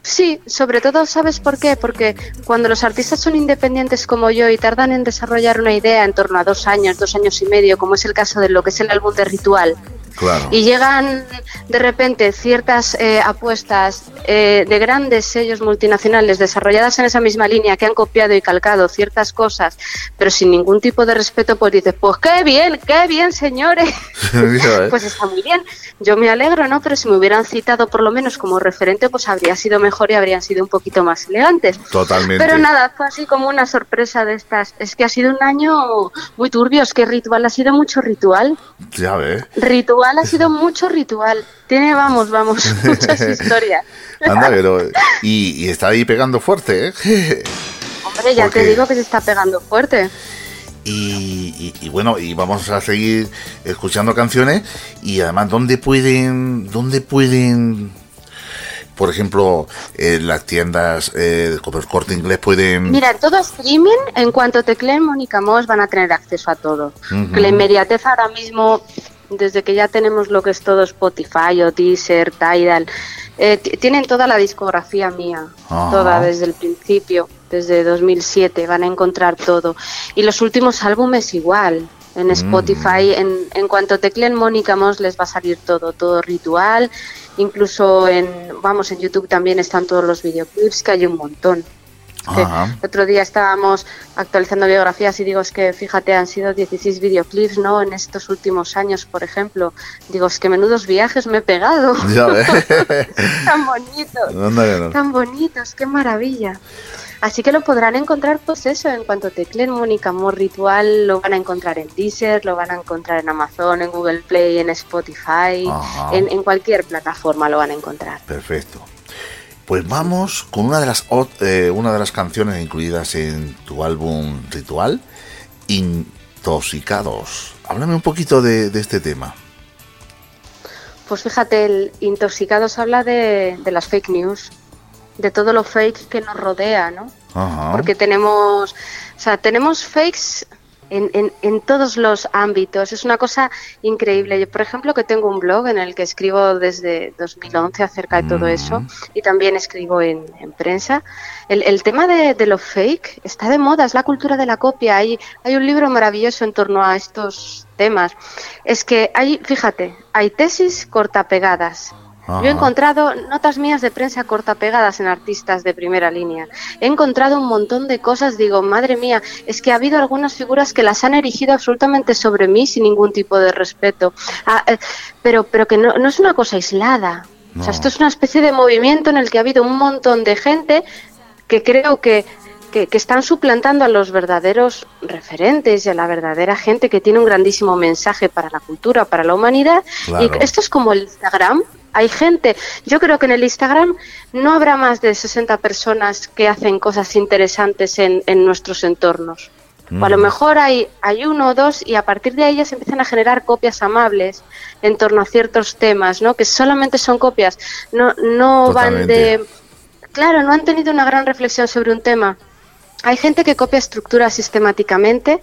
Sí, sobre todo, ¿sabes por qué? Porque cuando los artistas son independientes como yo y tardan en desarrollar una idea en torno a dos años, dos años y medio, como es el caso de lo que es el álbum de Ritual, Claro. y llegan de repente ciertas eh, apuestas eh, de grandes sellos multinacionales desarrolladas en esa misma línea que han copiado y calcado ciertas cosas, pero sin ningún tipo de respeto, pues dices, pues qué bien, qué bien, señores. <laughs> <laughs> Pues está muy bien. Yo me alegro, ¿no? Pero si me hubieran citado por lo menos como referente, pues habría sido mejor y habrían sido un poquito más elegantes. Totalmente. Pero nada, fue así como una sorpresa de estas. Es que ha sido un año muy turbio, es que ritual ha sido mucho ritual. Ya ves. Ritual ha sido mucho ritual. Tiene, vamos, vamos, <laughs> muchas historias. Anda, pero. Y, y está ahí pegando fuerte, ¿eh? <laughs> Hombre, ya Porque- te digo que se está pegando fuerte. Y, y- y bueno, y vamos a seguir escuchando canciones. Y además, ¿dónde pueden. ¿Dónde pueden. Por ejemplo, eh, las tiendas eh, como el corte inglés pueden. Mira, en todo streaming, en cuanto tecleen Mónica Moss, van a tener acceso a todo. Que la inmediatez ahora mismo, desde que ya tenemos lo que es todo Spotify o Deezer, Tidal, eh, tienen toda la discografía mía, Ajá. toda desde el principio, desde 2007, van a encontrar todo. Y los últimos álbumes igual. En Spotify, en, en cuanto tecleen Mónica Moss les va a salir todo, todo ritual, incluso en, vamos, en YouTube también están todos los videoclips, que hay un montón. Que Ajá. el otro día estábamos actualizando biografías y digo, es que fíjate, han sido 16 videoclips, ¿no? En estos últimos años, por ejemplo. Digo, es que menudos viajes me he pegado. <laughs> Ya ves. <laughs> tan bonitos. Que no. Tan bonitos, qué maravilla. Así que lo podrán encontrar, pues eso, en cuanto tecleen Mónica Amor Ritual, lo van a encontrar en Deezer, lo van a encontrar en Amazon, en Google Play, en Spotify, en cualquier plataforma lo van a encontrar. Perfecto. Pues vamos con una de las eh, una de las canciones incluidas en tu álbum Ritual, Intoxicados. Háblame un poquito de, de este tema. Pues fíjate, el Intoxicados habla de, de las fake news, de todo lo fake que nos rodea, ¿no? Ajá. Porque tenemos, o sea, tenemos fakes en, en, en todos los ámbitos. Es una cosa increíble. Yo, por ejemplo, que tengo un blog en el que escribo desde 2011 acerca de todo eso y también escribo en, en prensa. El, el tema de, de lo fake está de moda, es la cultura de la copia. Hay, hay un libro maravilloso en torno a estos temas. Es que hay, fíjate, hay tesis cortapegadas. Yo he encontrado notas mías de prensa cortapegadas en artistas de primera línea. He encontrado un montón de cosas, digo, madre mía, es que ha habido algunas figuras que las han erigido absolutamente sobre mí sin ningún tipo de respeto. Ah, eh, pero, pero que no, no es una cosa aislada. O sea, esto es una especie de movimiento en el que ha habido un montón de gente que creo que, que, que están suplantando a los verdaderos referentes y a la verdadera gente que tiene un grandísimo mensaje para la cultura, para la humanidad. Claro. Y esto es como el Instagram. Hay gente, yo creo que en el Instagram no habrá más de 60 personas que hacen cosas interesantes en, en nuestros entornos. O a lo mejor hay, hay uno o dos y a partir de ahí ya se empiezan a generar copias amables en torno a ciertos temas, ¿no? Que solamente son copias, no, no van de... Claro, no han tenido una gran reflexión sobre un tema. Hay gente que copia estructuras sistemáticamente,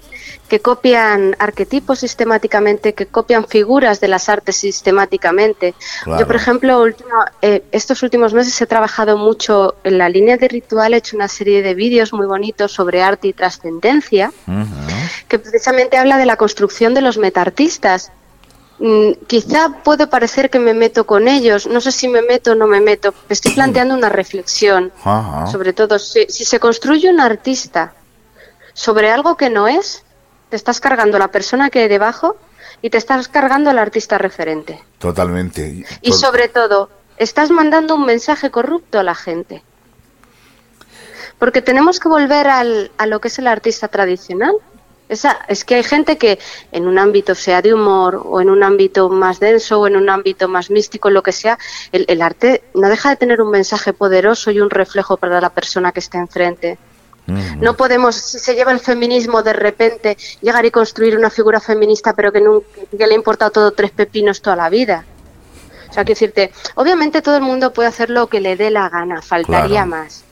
que copian arquetipos sistemáticamente, que copian figuras de las artes sistemáticamente. Claro. Yo, por ejemplo, último- eh, estos últimos meses he trabajado mucho en la línea de ritual, he hecho una serie de vídeos muy bonitos sobre arte y trascendencia, que precisamente habla de la construcción de los metartistas. Mm, quizá puede parecer que me meto con ellos, no sé si me meto o no me meto, me estoy planteando una reflexión. Ajá. Sobre todo, si, si se construye un artista sobre algo que no es, te estás cargando la persona que hay debajo y te estás cargando al artista referente. Totalmente. Y To- sobre todo, estás mandando un mensaje corrupto a la gente. Porque tenemos que volver al- a lo que es el artista tradicional, Esa, es que hay gente que en un ámbito sea de humor o en un ámbito más denso o en un ámbito más místico, lo que sea, el, el arte no deja de tener un mensaje poderoso y un reflejo para la persona que está enfrente. No podemos, si se lleva el feminismo de repente, llegar y construir una figura feminista, pero que, nunca, que le ha importado todo tres pepinos toda la vida. O sea, quiero decirte, obviamente todo el mundo puede hacer lo que le dé la gana, faltaría Claro. más.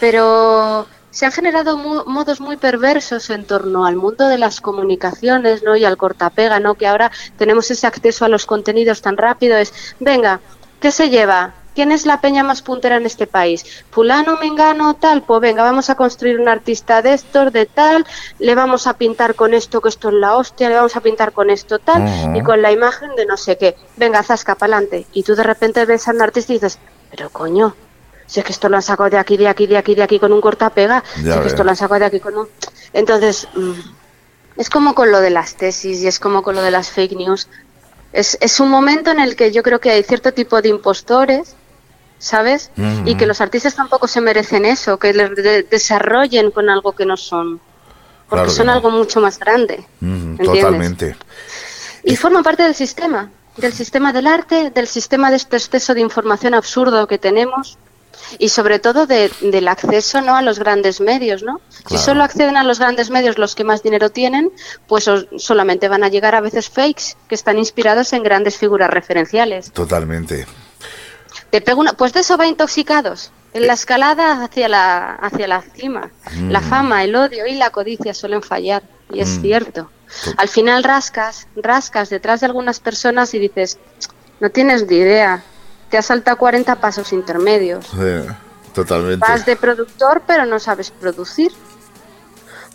Pero se han generado modos muy perversos en torno al mundo de las comunicaciones, ¿no? Y al cortapega, ¿no? Que ahora tenemos ese acceso a los contenidos tan rápido. Es, venga, ¿qué se lleva? ¿Quién es la peña más puntera en este país? Fulano, Mengano, tal. Pues venga, vamos a construir un artista de estos, de tal. Le vamos a pintar con esto, que esto es la hostia. Le vamos a pintar con esto, tal. Y con la imagen de no sé qué. Venga, zasca, pa'lante. Y tú de repente ves a un artista y dices, pero coño, si es que esto lo han sacado de aquí, de aquí, de aquí, de aquí con un cortapega, si Ya es que esto lo han sacado de aquí con un... Entonces, mm, es como con lo de las tesis y es como con lo de las fake news. Es, es un momento en el que yo creo que hay cierto tipo de impostores, ¿sabes? Y que los artistas tampoco se merecen eso, que les de- desarrollen con algo que no son. Porque Claro son no. algo mucho más grande. Totalmente. Y forma parte del sistema, del sistema del arte, del sistema de este exceso de información absurdo que tenemos y sobre todo de- del acceso no a los grandes medios, ¿no? Si solo acceden a los grandes medios los que más dinero tienen, pues os- solamente van a llegar a veces fakes que están inspirados en grandes figuras referenciales. Totalmente. Te pego una, pues de eso va intoxicados. En la escalada hacia la, hacia la cima. Mm. La fama, el odio y la codicia suelen fallar. Y es Mm. cierto. Al final rascas, rascas detrás de algunas personas y dices, no tienes ni idea. Te has saltado 40 pasos intermedios. Eh, totalmente. Vas de productor pero no sabes producir.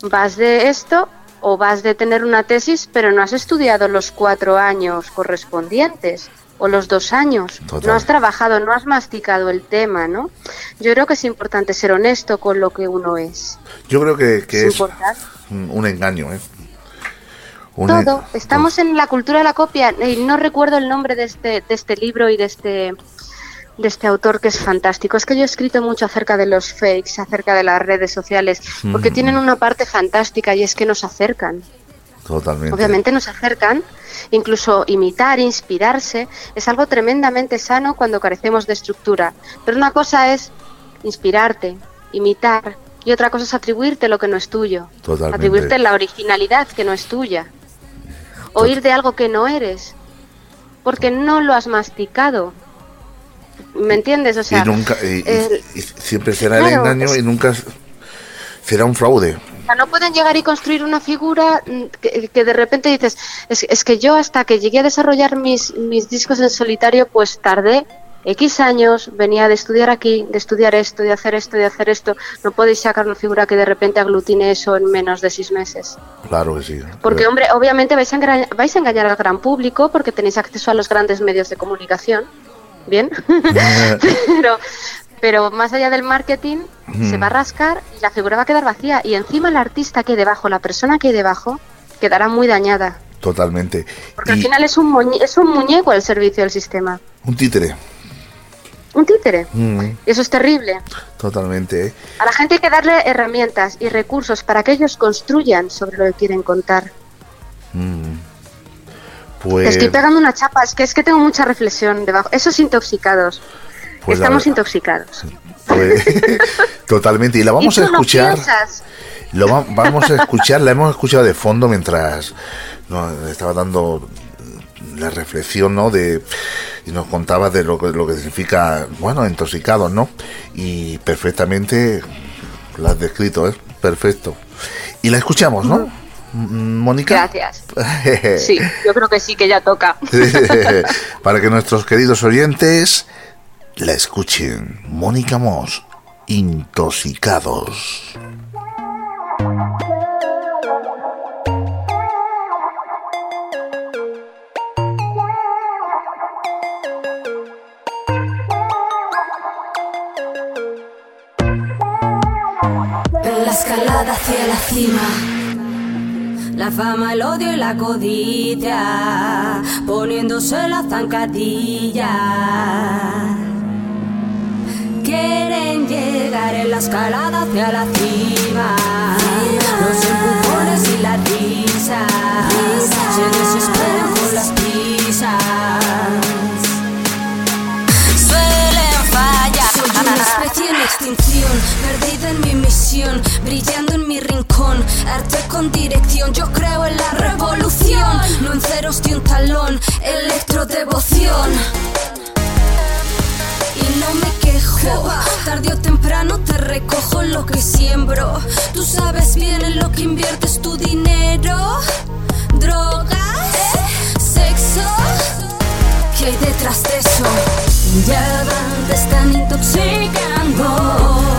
Vas de esto o vas de tener una tesis pero no has estudiado los cuatro años correspondientes o los dos años. Total. No has trabajado, no has masticado el tema, ¿no? Yo creo que es importante ser honesto con lo que uno es. Yo creo que, que Es un engaño, ¿eh? Todo. Estamos en la cultura de la copia. Y no recuerdo el nombre de este, de este libro y de este, de este autor que es fantástico. Es que yo he escrito mucho acerca de los fakes, acerca de las redes sociales, porque Mm. tienen una parte fantástica y es que nos acercan. Totalmente. Obviamente nos acercan, incluso imitar, inspirarse, es algo tremendamente sano cuando carecemos de estructura. Pero una cosa es inspirarte, imitar, y otra cosa es atribuirte lo que no es tuyo. Totalmente. Atribuirte la originalidad que no es tuya. Oír de algo que no eres. Porque no lo has masticado. ¿Me entiendes? O sea, y nunca y, el- y siempre será el engaño y nunca será un fraude. O sea, no pueden llegar y construir una figura mm, que, que de repente dices, es, es que yo hasta que llegué a desarrollar mis, mis discos en solitario, pues tardé X años, venía de estudiar aquí, de estudiar esto, de hacer esto, de hacer esto. No podéis sacar una figura que de repente aglutine eso en menos de seis meses. Claro que sí. Porque, hombre, obviamente vais a, engañar, vais a engañar al gran público porque tenéis acceso a los grandes medios de comunicación. Bien. <laughs> <laughs> pero, pero más allá del marketing, se va a rascar y la figura va a quedar vacía. Y encima el artista que hay debajo, la persona que hay debajo, quedará muy dañada. Totalmente. Porque al final es un, muñe- es un muñeco al servicio del sistema. un títere. Un títere. Mm, Y eso es terrible. totalmente. ¿eh? A la gente hay que darle herramientas y recursos para que ellos construyan sobre lo que quieren contar. Mm. Te Pues, estoy pegando una chapa, es que es que tengo mucha reflexión debajo. Esos intoxicados. Pues Estamos intoxicados. pues, <laughs> totalmente. Y la vamos ¿Y tú a escuchar. Lo va- vamos a escuchar, la hemos escuchado de fondo mientras estaba dando la reflexión, ¿no? De y nos contaba de lo que, lo que significa, bueno, intoxicados, ¿no? Y perfectamente lo has descrito, es perfecto. Y la escuchamos, ¿no? Mm, Mónica. Gracias. <laughs> Sí, yo creo que sí, que ya toca. <laughs> Para que nuestros queridos oyentes la escuchen. Mónica Moss, intoxicados. La escalada hacia la cima. La fama, el odio y la codicia, poniéndose la zancadilla. Quieren llegar en la escalada hacia la cima. Los empujones y la risa se desesperan con las prisas. especie en extinción, perdida en mi misión, brillando en mi rincón, arte con dirección, yo creo en la revolución, no en ceros de un talón, electrodevoción. Y no me quejo, tarde o temprano te recojo lo que siembro, tú sabes bien en lo que inviertes tu dinero, droga ¿qué hay detrás de eso? Ya van, te están intoxicando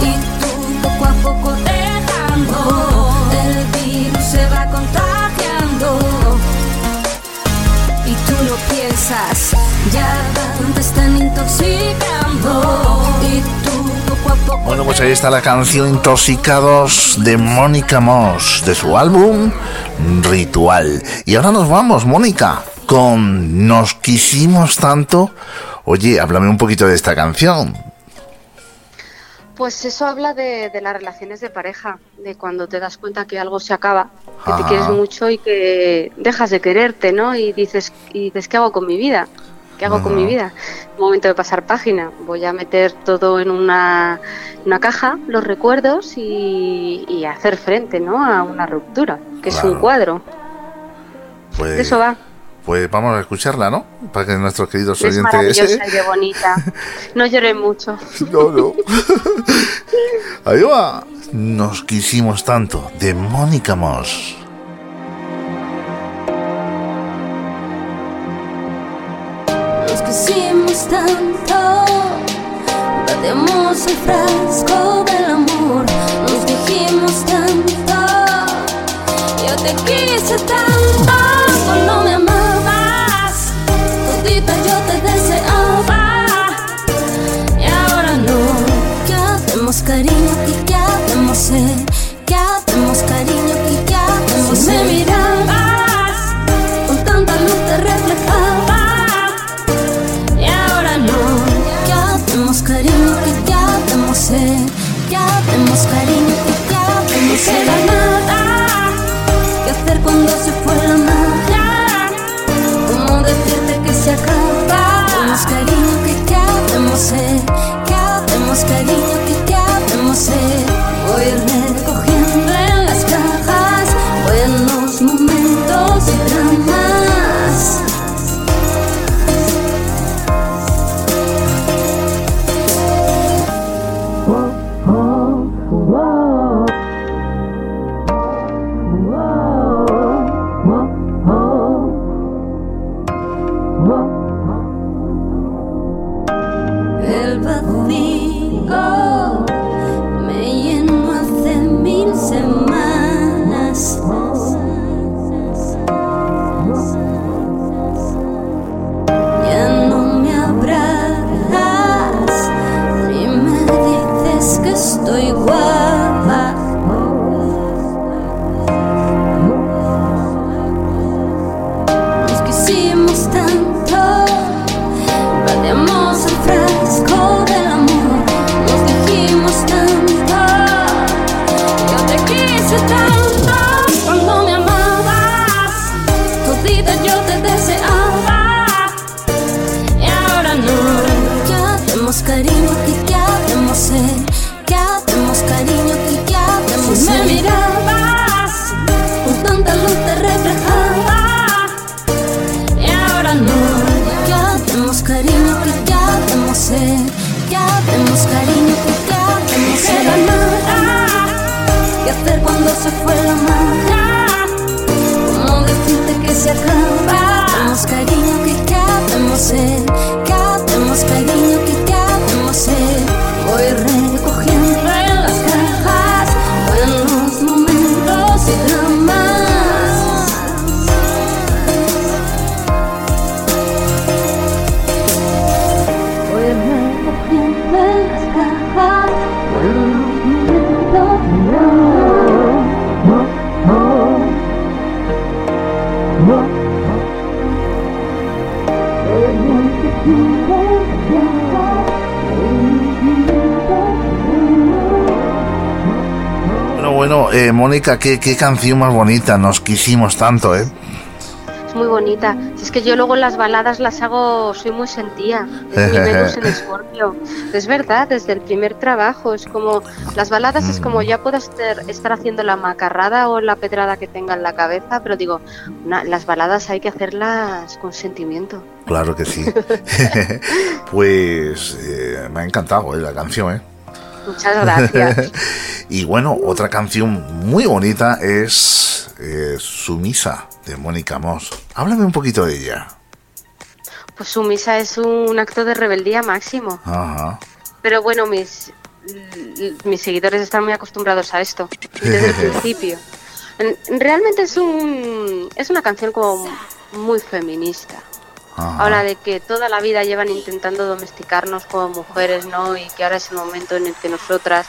y tú poco a poco dejando. El virus se va contagiando y tú lo piensas. Ya van, te están intoxicando Bueno, pues ahí está la canción Intoxicados de Mónica Moss, de su álbum Ritual. Y ahora nos vamos, Mónica, con Nos quisimos tanto. Oye, háblame un poquito de esta canción. Pues eso habla de, de las relaciones de pareja, de cuando te das cuenta que algo se acaba, que te quieres mucho y que dejas de quererte, ¿no? Y dices, y dices ¿qué hago con mi vida? ¿Qué hago con mi vida? Momento de pasar página. Voy a meter todo en una, una caja, los recuerdos y, y hacer frente, ¿no? A una ruptura, que es un cuadro. Pues, De eso va. pues vamos a escucharla, ¿no? Para que nuestros queridos Es oyentes... maravillosa <laughs> y de bonita. No lloré mucho. <laughs> No, no. <laughs> Ahí va. Nos quisimos tanto, de Mónica Moss. Nos quisimos tanto, bateamos el frasco del amor. Nos dijimos tanto, yo te quise tanto cuando me amabas. Todita yo te deseaba y ahora no. ¿Qué hacemos, cariño? ¿Qué, qué hacemos? Eh? ¿Qué hacemos, cariño? Que hacemos, cariño? ¿Qué, qué hacemos? Eh? ¿Qué hacemos, cariño? ¿Qué, qué hacemos? Eh? Voy recogiendo cariño? ¿Qué, qué hacemos? No queda nada que hacer cuando se fue la magia. ¿Cómo decirte que se acaba? ¿Qué hacemos, cariño? ¿Qué, qué hacemos? Eh? ¿Qué hacemos, cariño? ¿Qué, qué hacemos? Eh? Voy Bueno, eh, Mónica, ¿qué, qué canción más bonita. Nos quisimos tanto, ¿eh? Es muy bonita. Es que yo luego las baladas las hago, soy muy sentía. Es mi <laughs> Venus en Escorpio. Es verdad, desde el primer trabajo. Es como, las baladas es como ya puedo estar, estar haciendo la macarrada o la pedrada que tenga en la cabeza, pero digo, una- las baladas hay que hacerlas con sentimiento. Claro que sí. <laughs> pues eh, me ha encantado eh, la canción, ¿eh? Muchas gracias. <laughs> y bueno, otra canción muy bonita es eh, Sumisa de Mónica Moss. Háblame un poquito de ella. Pues su misa es un acto de rebeldía máximo. Ajá. Pero bueno, mis, mis seguidores están muy acostumbrados a esto desde el <laughs> principio. En- Realmente es un es una canción como muy feminista. Ajá. Habla de que toda la vida llevan intentando domesticarnos como mujeres, ¿no? Y que ahora es el momento en el que nosotras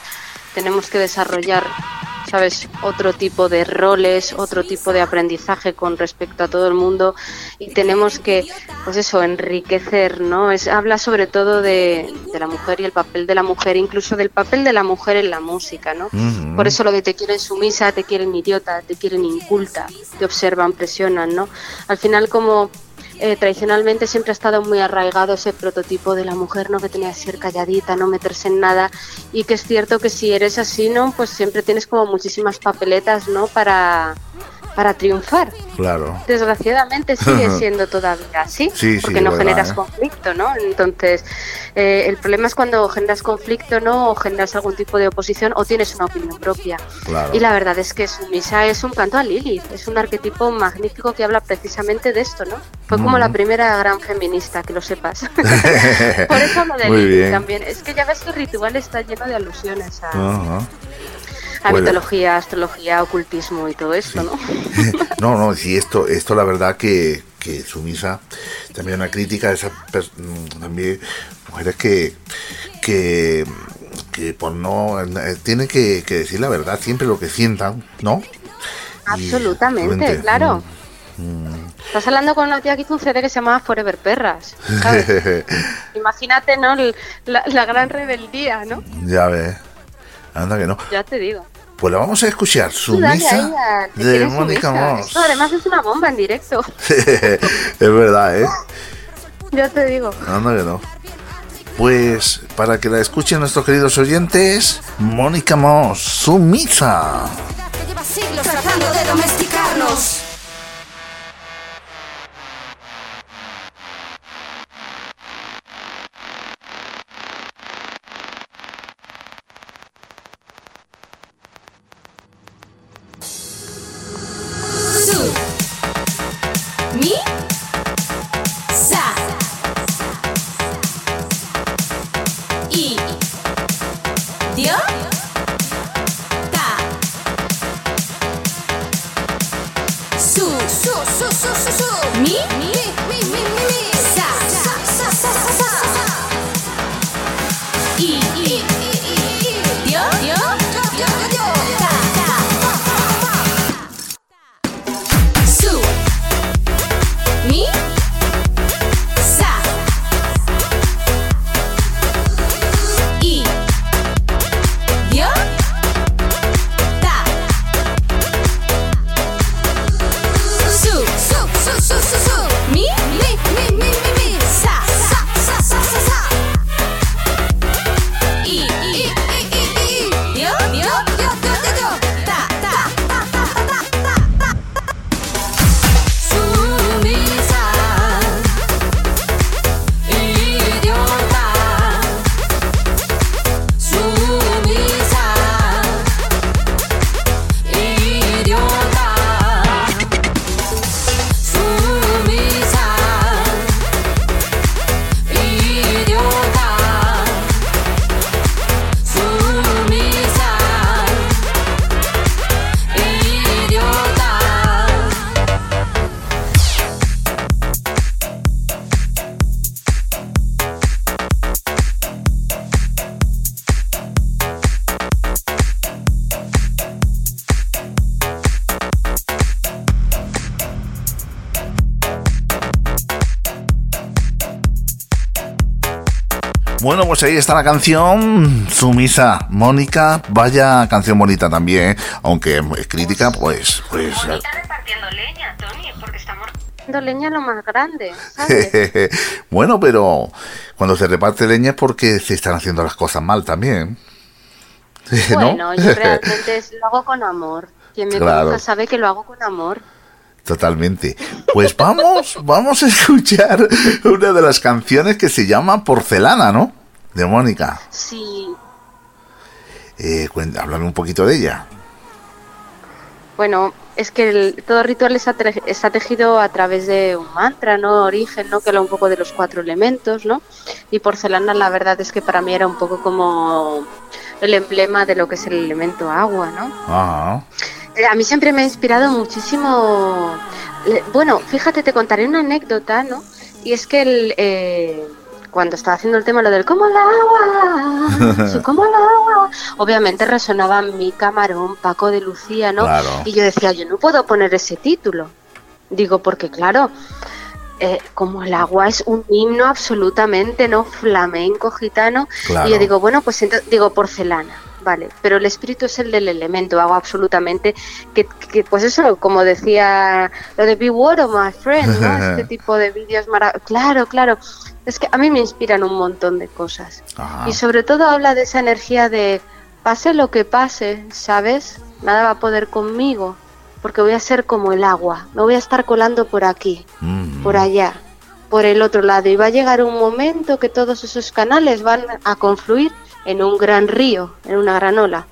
tenemos que desarrollar, ¿sabes? Otro tipo de roles, otro tipo de aprendizaje con respecto a todo el mundo y tenemos que, pues eso, enriquecer, ¿no? Es, habla sobre todo de, de la mujer y el papel de la mujer, incluso del papel de la mujer en la música, ¿no? Por eso lo de te quieren sumisa, te quieren idiota, te quieren inculta, te observan, presionan, ¿no? Al final como eh, tradicionalmente siempre ha estado muy arraigado ese prototipo de la mujer, ¿no? Que tenía que ser calladita, no meterse en nada y que es cierto que si eres así, ¿no? Pues siempre tienes como muchísimas papeletas, ¿no? Para, para triunfar. Claro. Desgraciadamente sigue siendo todavía así, Sí, sí, porque no verdad, generas ¿eh? conflicto, ¿no? Entonces, eh, el problema es cuando generas conflicto, ¿no? O generas algún tipo de oposición o tienes una opinión propia. Claro. Y la verdad es que Sumisa es un canto a Lilith, es un arquetipo magnífico que habla precisamente de esto, ¿no? Fue como la primera gran feminista, que lo sepas. <laughs> Por eso hablo de Lilith también. Es que ya ves que el ritual está lleno de alusiones a. a Bueno. mitología, astrología, ocultismo y todo esto, ¿no? <laughs> No, no, sí, esto, esto la verdad que, que Sumisa, también una crítica a esas mm, también mujeres que, que, que por no, eh, tienen que, que decir la verdad, siempre lo que sientan, ¿no? Absolutamente, claro. Mm, Estás hablando con una tía que hizo un CD que se llamaba Forever Perras. ¿sabes? <laughs> Imagínate, ¿no? La, la gran rebeldía, ¿no? ya ves, anda que no. Ya te digo. Pues la vamos a escuchar, Tú dale Sumisa ahí a- te de Mónica. Moss. Esto además es una bomba en directo. <laughs> es verdad, ¿eh? Ya te digo. Anda que no. Pues para que la escuchen nuestros queridos oyentes, Mónica Moss, Sumisa. Lleva siglos tratando de domesticarnos. Bueno, pues ahí está la canción Sumisa, Mónica, vaya canción bonita también, ¿eh? aunque es crítica, pues, pues repartiendo leña, Tony, porque estamos repartiendo leña lo más grande, ¿sabes? <laughs> bueno, pero cuando se reparte leña es porque se están haciendo las cosas mal también. <laughs> ¿No? Bueno, yo <laughs> realmente es- lo hago con amor. Quien me Claro. conozca sabe que lo hago con amor. Totalmente. Pues vamos, vamos a escuchar una de las canciones que se llama Porcelana, ¿no? De Mónica. Sí, Eh, háblame un poquito de ella. bueno, es que el- todo ritual está, tejido a través de un mantra, ¿no? Origen, ¿no? Que habla un poco de los cuatro elementos, ¿no? Y porcelana, la verdad es que para mí era un poco como el emblema de lo que es el elemento agua, ¿no? Eh, A mí siempre me ha inspirado muchísimo. le- Bueno, fíjate, te contaré una anécdota, ¿no? Y es que el, eh, cuando estaba haciendo el tema, lo del como el agua, soy como el agua, obviamente resonaba mi camarón, Paco de Lucía, ¿no? Claro. Y yo decía, yo no puedo poner ese título. Digo, porque claro, eh, como el agua es un himno absolutamente, ¿no? Flamenco, gitano. Claro. Y yo digo, bueno, pues digo porcelana. Vale, pero el espíritu es el del elemento, hago absolutamente que, que, pues eso, como decía lo de Be Water, my friend, ¿no? <laughs> Este tipo de vídeos maravillosos. Claro, claro. Es que a mí me inspiran un montón de cosas. Ajá. Y sobre todo habla de esa energía de pase lo que pase, ¿sabes? Nada va a poder conmigo, porque voy a ser como el agua, me voy a estar colando por aquí, por allá, por el otro lado, y va a llegar un momento que todos esos canales van a confluir en un gran río, en una gran ola.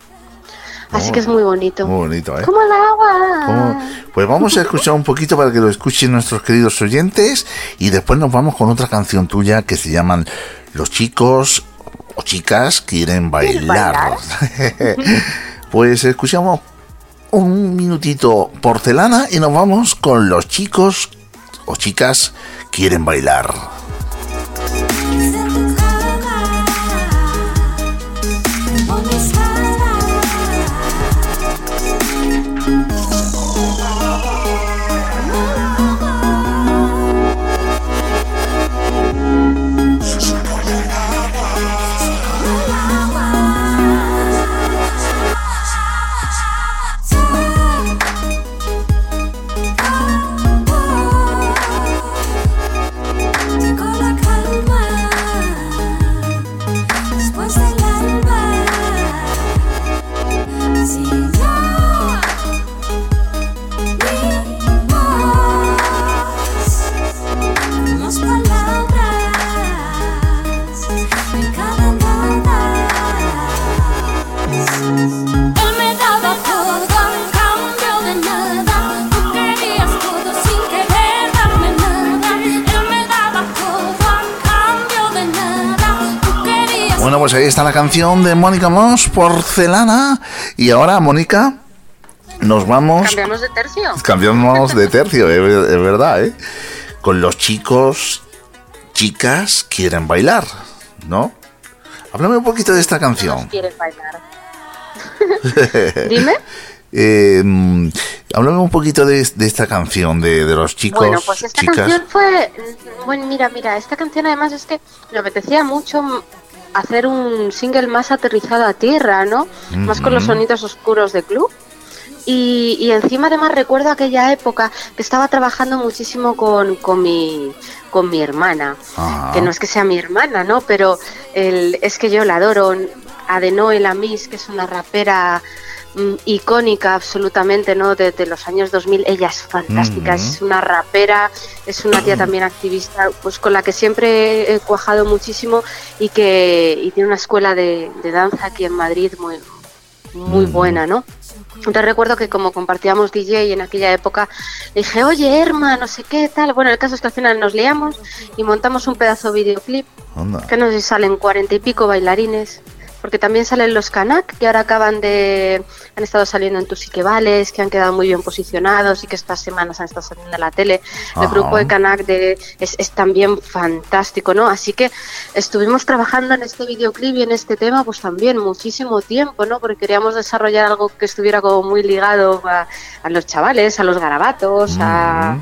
Así que es muy bonito. muy bonito, ¿eh? Como el agua. ¿Cómo? Pues vamos a escuchar un poquito para que lo escuchen nuestros queridos oyentes y después nos vamos con otra canción tuya que se llaman Los chicos o chicas quieren bailar. <laughs> pues escuchamos un minutito porcelana y nos vamos con los chicos o chicas quieren bailar. Pues ahí está la canción de Mónica Moss, Porcelana. Y ahora, Mónica, nos vamos ¿Cambiamos de tercio? Cambiamos de <laughs> tercio, es ver- es verdad, ¿eh? Con los chicos, chicas quieren bailar, ¿no? Háblame un poquito de esta canción. ¿Quieres bailar? <laughs> Dime. Eh, mm, háblame un poquito de, de esta canción, de, de los chicos, Bueno, pues esta chicas. canción fue. Bueno, mira, mira, esta canción además es que me apetecía mucho hacer un single más aterrizado a tierra, ¿no? Más con los sonidos oscuros de club. Y, y encima además recuerdo aquella época que estaba trabajando muchísimo con, con, mi, con mi hermana. Ajá. Que no es que sea mi hermana, ¿no? Pero el, es que yo la adoro. Adenoe Lamis, que es una rapera mm, icónica absolutamente, ¿no? Desde los años 2000. Ella es fantástica, Ujú. es una rapera, es una tía también activista, pues con la que siempre he cuajado muchísimo y que y tiene una escuela de, de danza aquí en Madrid muy, muy buena, ¿no? Entonces recuerdo que como compartíamos DJ en aquella época, le dije, oye, Herma, no sé qué, tal. Bueno, el caso es que al final nos liamos y montamos un pedazo de videoclip que no sé si salen cuarenta y pico bailarines, porque también salen los Kanak, que ahora acaban de. han estado saliendo en Tus y que han quedado muy bien posicionados y que estas semanas han estado saliendo en la tele. El grupo de Kanak de, es, es también fantástico, ¿no? Así que estuvimos trabajando en este videoclip y en este tema, pues también muchísimo tiempo, ¿no? Porque queríamos desarrollar algo que estuviera como muy ligado a, a los chavales, a los garabatos, a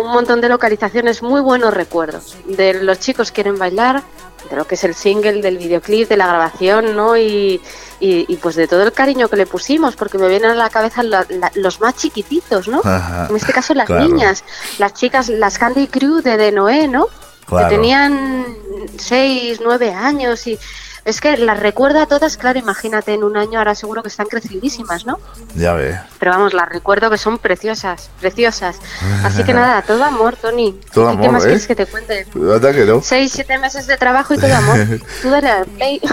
un montón de localizaciones, muy buenos recuerdos. De los chicos quieren bailar, de lo que es el single, del videoclip, de la grabación, ¿no? Y, y, y, pues de todo el cariño que le pusimos, porque me vienen a la cabeza la- la- los más chiquititos, ¿no? Ajá, En este caso las claro. niñas, las chicas, las Candy Crew de, de Noé, ¿no? Claro. Que tenían 6, 9 años y es que las recuerda a todas, claro, imagínate, en un año ahora seguro que están crecidísimas, ¿no? Ya ve. Pero vamos, las recuerdo que son preciosas, preciosas. Así que <laughs> nada, todo amor, Tony. Todo ¿Y ¿Qué amor, más ¿eh? quieres que te cuente? ¿Verdad que no? Seis, siete meses de trabajo y todo amor. <laughs> Tú dale al play. <laughs>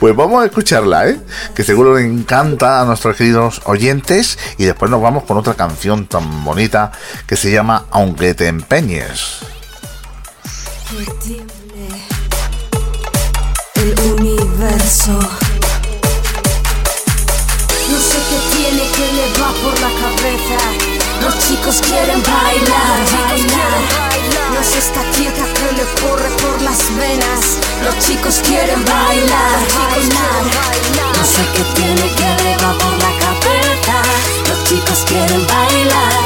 Pues vamos a escucharla, ¿eh? Que seguro le encanta a nuestros queridos oyentes. Y después nos vamos con otra canción tan bonita que se llama Aunque te empeñes. No sé qué tiene que le va por la cabeza. Los chicos quieren bailar, bailar. No se está quieta que le corre por las venas. Los chicos quieren bailar, bailar. No sé qué tiene que le va por la cabeza. Los chicos quieren bailar.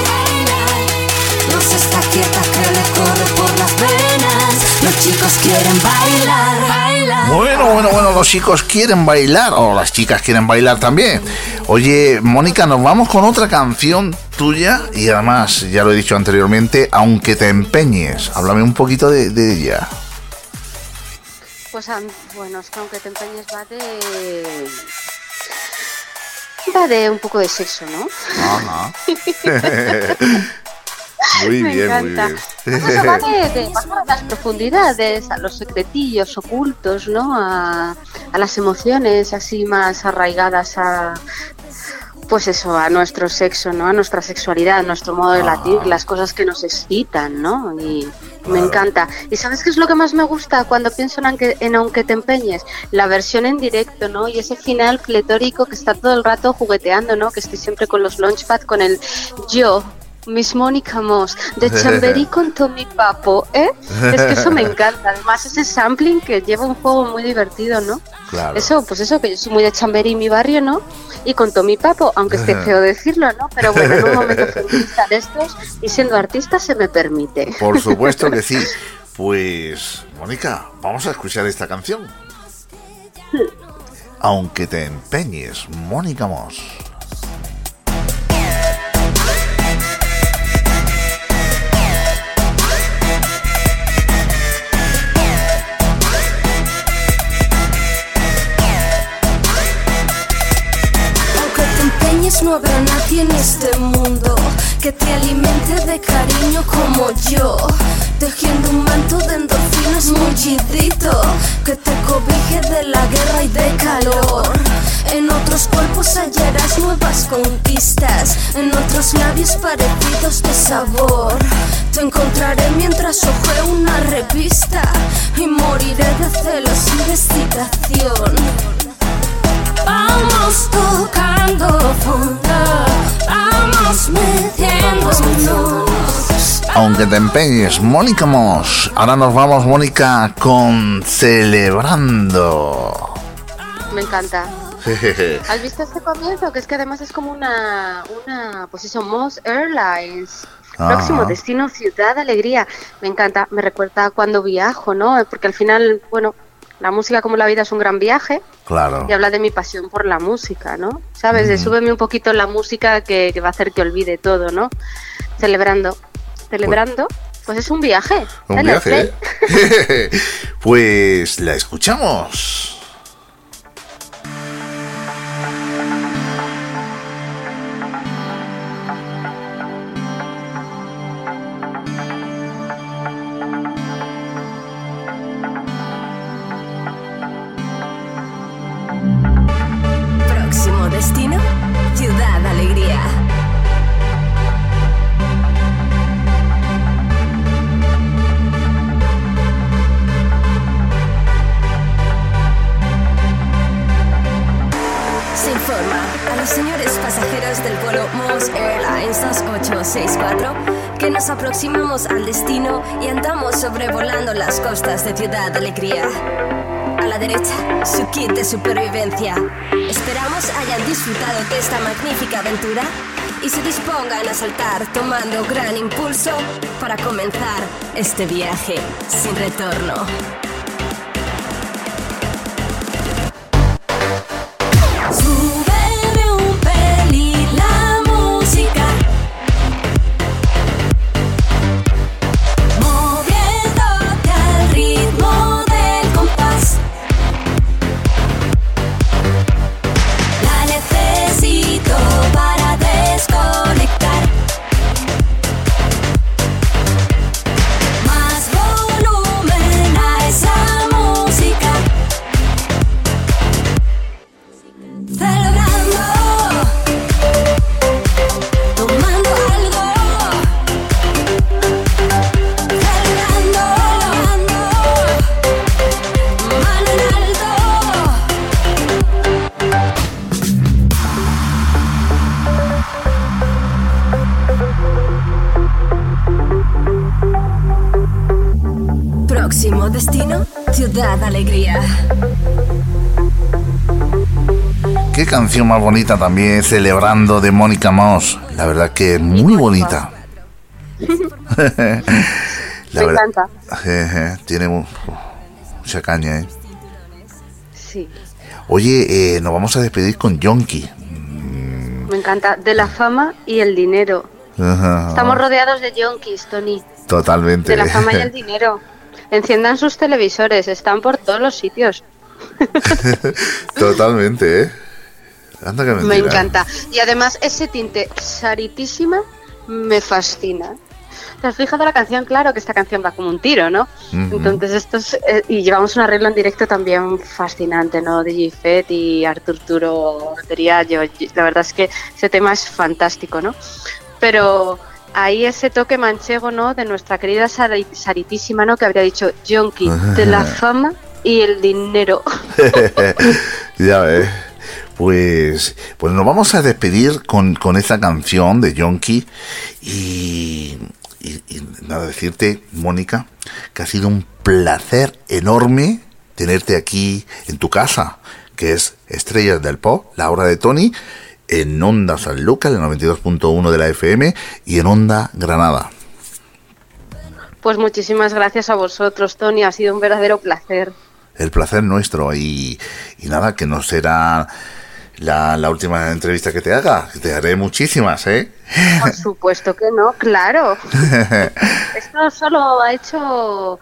No se está quieta que le corre por las venas. Los chicos quieren bailar, bailar. Bueno, bueno, bueno, los chicos quieren bailar, o las chicas quieren bailar también. Oye, Mónica, nos vamos con otra canción tuya y además, ya lo he dicho anteriormente, aunque te empeñes. Háblame un poquito de, de ella. Pues bueno, es que aunque te empeñes va de... Va de un poco de sexo, ¿no? Ajá. <laughs> <laughs> Muy Me bien, muy encanta. bien. Pues eso va de, de a las profundidades, a los secretillos ocultos, ¿no? A, a las emociones así más arraigadas a, pues eso, a nuestro sexo, ¿no? A nuestra sexualidad, a nuestro modo de latir, las cosas que nos excitan, ¿no? Y me encanta. ¿Y sabes qué es lo que más me gusta cuando pienso en aunque, en aunque te empeñes? La versión en directo, ¿no? Y ese final pletórico que está todo el rato jugueteando, ¿no? Que estoy siempre con los launchpad, con el yo. Miss Mónica Moss, de Chamberí <laughs> con Tommy Papo, ¿eh? Es que eso me encanta. Además, ese sampling que lleva un juego muy divertido, ¿no? Claro. Eso, pues eso, que yo soy muy de Chamberí, mi barrio, ¿no? Y con Tommy Papo, aunque esté feo decirlo, ¿no? Pero bueno, en un momento <laughs> feminista de estos y siendo artista se me permite. Por supuesto que sí. <laughs> Pues, Mónica, vamos a escuchar esta canción. Aunque te empeñes, Mónica Moss. No habrá nadie en este mundo que te alimente de cariño como yo. Tejiendo un manto de endorfinas mullidito que te cobije de la guerra y de calor. En otros cuerpos hallarás nuevas conquistas, en otros labios parecidos de sabor. Te encontraré mientras ojeo una revista y moriré de celos y de excitación. Vamos tocando fondo, vamos metiéndonos. Aunque te empeñes, Mónica Moss. Ahora nos vamos, Mónica, con Celebrando. Me encanta. ¿Has visto este comienzo? Que es que además es como una, una pues eso, Moss Airlines. Ah. Próximo destino, ciudad, alegría. Me encanta, me recuerda cuando viajo, ¿no? Porque al final, bueno, la música como la vida es un gran viaje Claro. y habla de mi pasión por la música, ¿no? ¿Sabes? De súbeme un poquito la música que, que va a hacer que olvide todo, ¿no? Celebrando. Celebrando, pues es un viaje. Un viaje. ¿eh? <laughs> pues la escuchamos. Aproximamos al destino y andamos sobrevolando las costas de Ciudad Alegría. A la derecha, su kit de supervivencia. Esperamos hayan disfrutado de esta magnífica aventura y se dispongan a saltar tomando gran impulso para comenzar este viaje sin retorno. Canción más bonita también, celebrando de Mónica Moss. La verdad que muy bonita. <laughs> La Me encanta. Jeje, tiene mu- mucha caña, ¿eh? Sí, Oye, eh, nos vamos a despedir con Yonki. me encanta. De la fama y el dinero. Ajá. Estamos rodeados de yonkis, Tony. Totalmente. De la fama y el <laughs> dinero. Enciendan sus televisores, están por todos los sitios. <laughs> Totalmente, ¿eh? Anda que Me encanta. Y además ese tinte saritísima me fascina. ¿Te has fijado la canción? Claro que esta canción va como un tiro, ¿no? Entonces esto es, eh, y llevamos un arreglo en directo también fascinante, ¿no? De Gifet y Artur Turo batería. Yo, yo- la verdad es que ese tema es fantástico, ¿no? Pero ahí ese toque manchego, ¿no? De nuestra querida Sari- Saritísima, ¿no? Que habría dicho Yonki, de la <laughs> fama y el dinero. <laughs> ya ves. Pues, pues nos vamos a despedir con, con esa canción de Yonki y, y, y nada, decirte, Mónica, que ha sido un placer enorme tenerte aquí en tu casa, que es Estrellas del Pop, la hora de Tony, en Onda San Lucas, el 92.1 de la FM y en Onda Granada. Pues muchísimas gracias a vosotros, Tony. Ha sido un verdadero placer. El placer nuestro y, y nada, que no será la, la última entrevista que te haga, te haré muchísimas, ¿eh? Por supuesto que no, claro. <laughs> Esto solo ha hecho.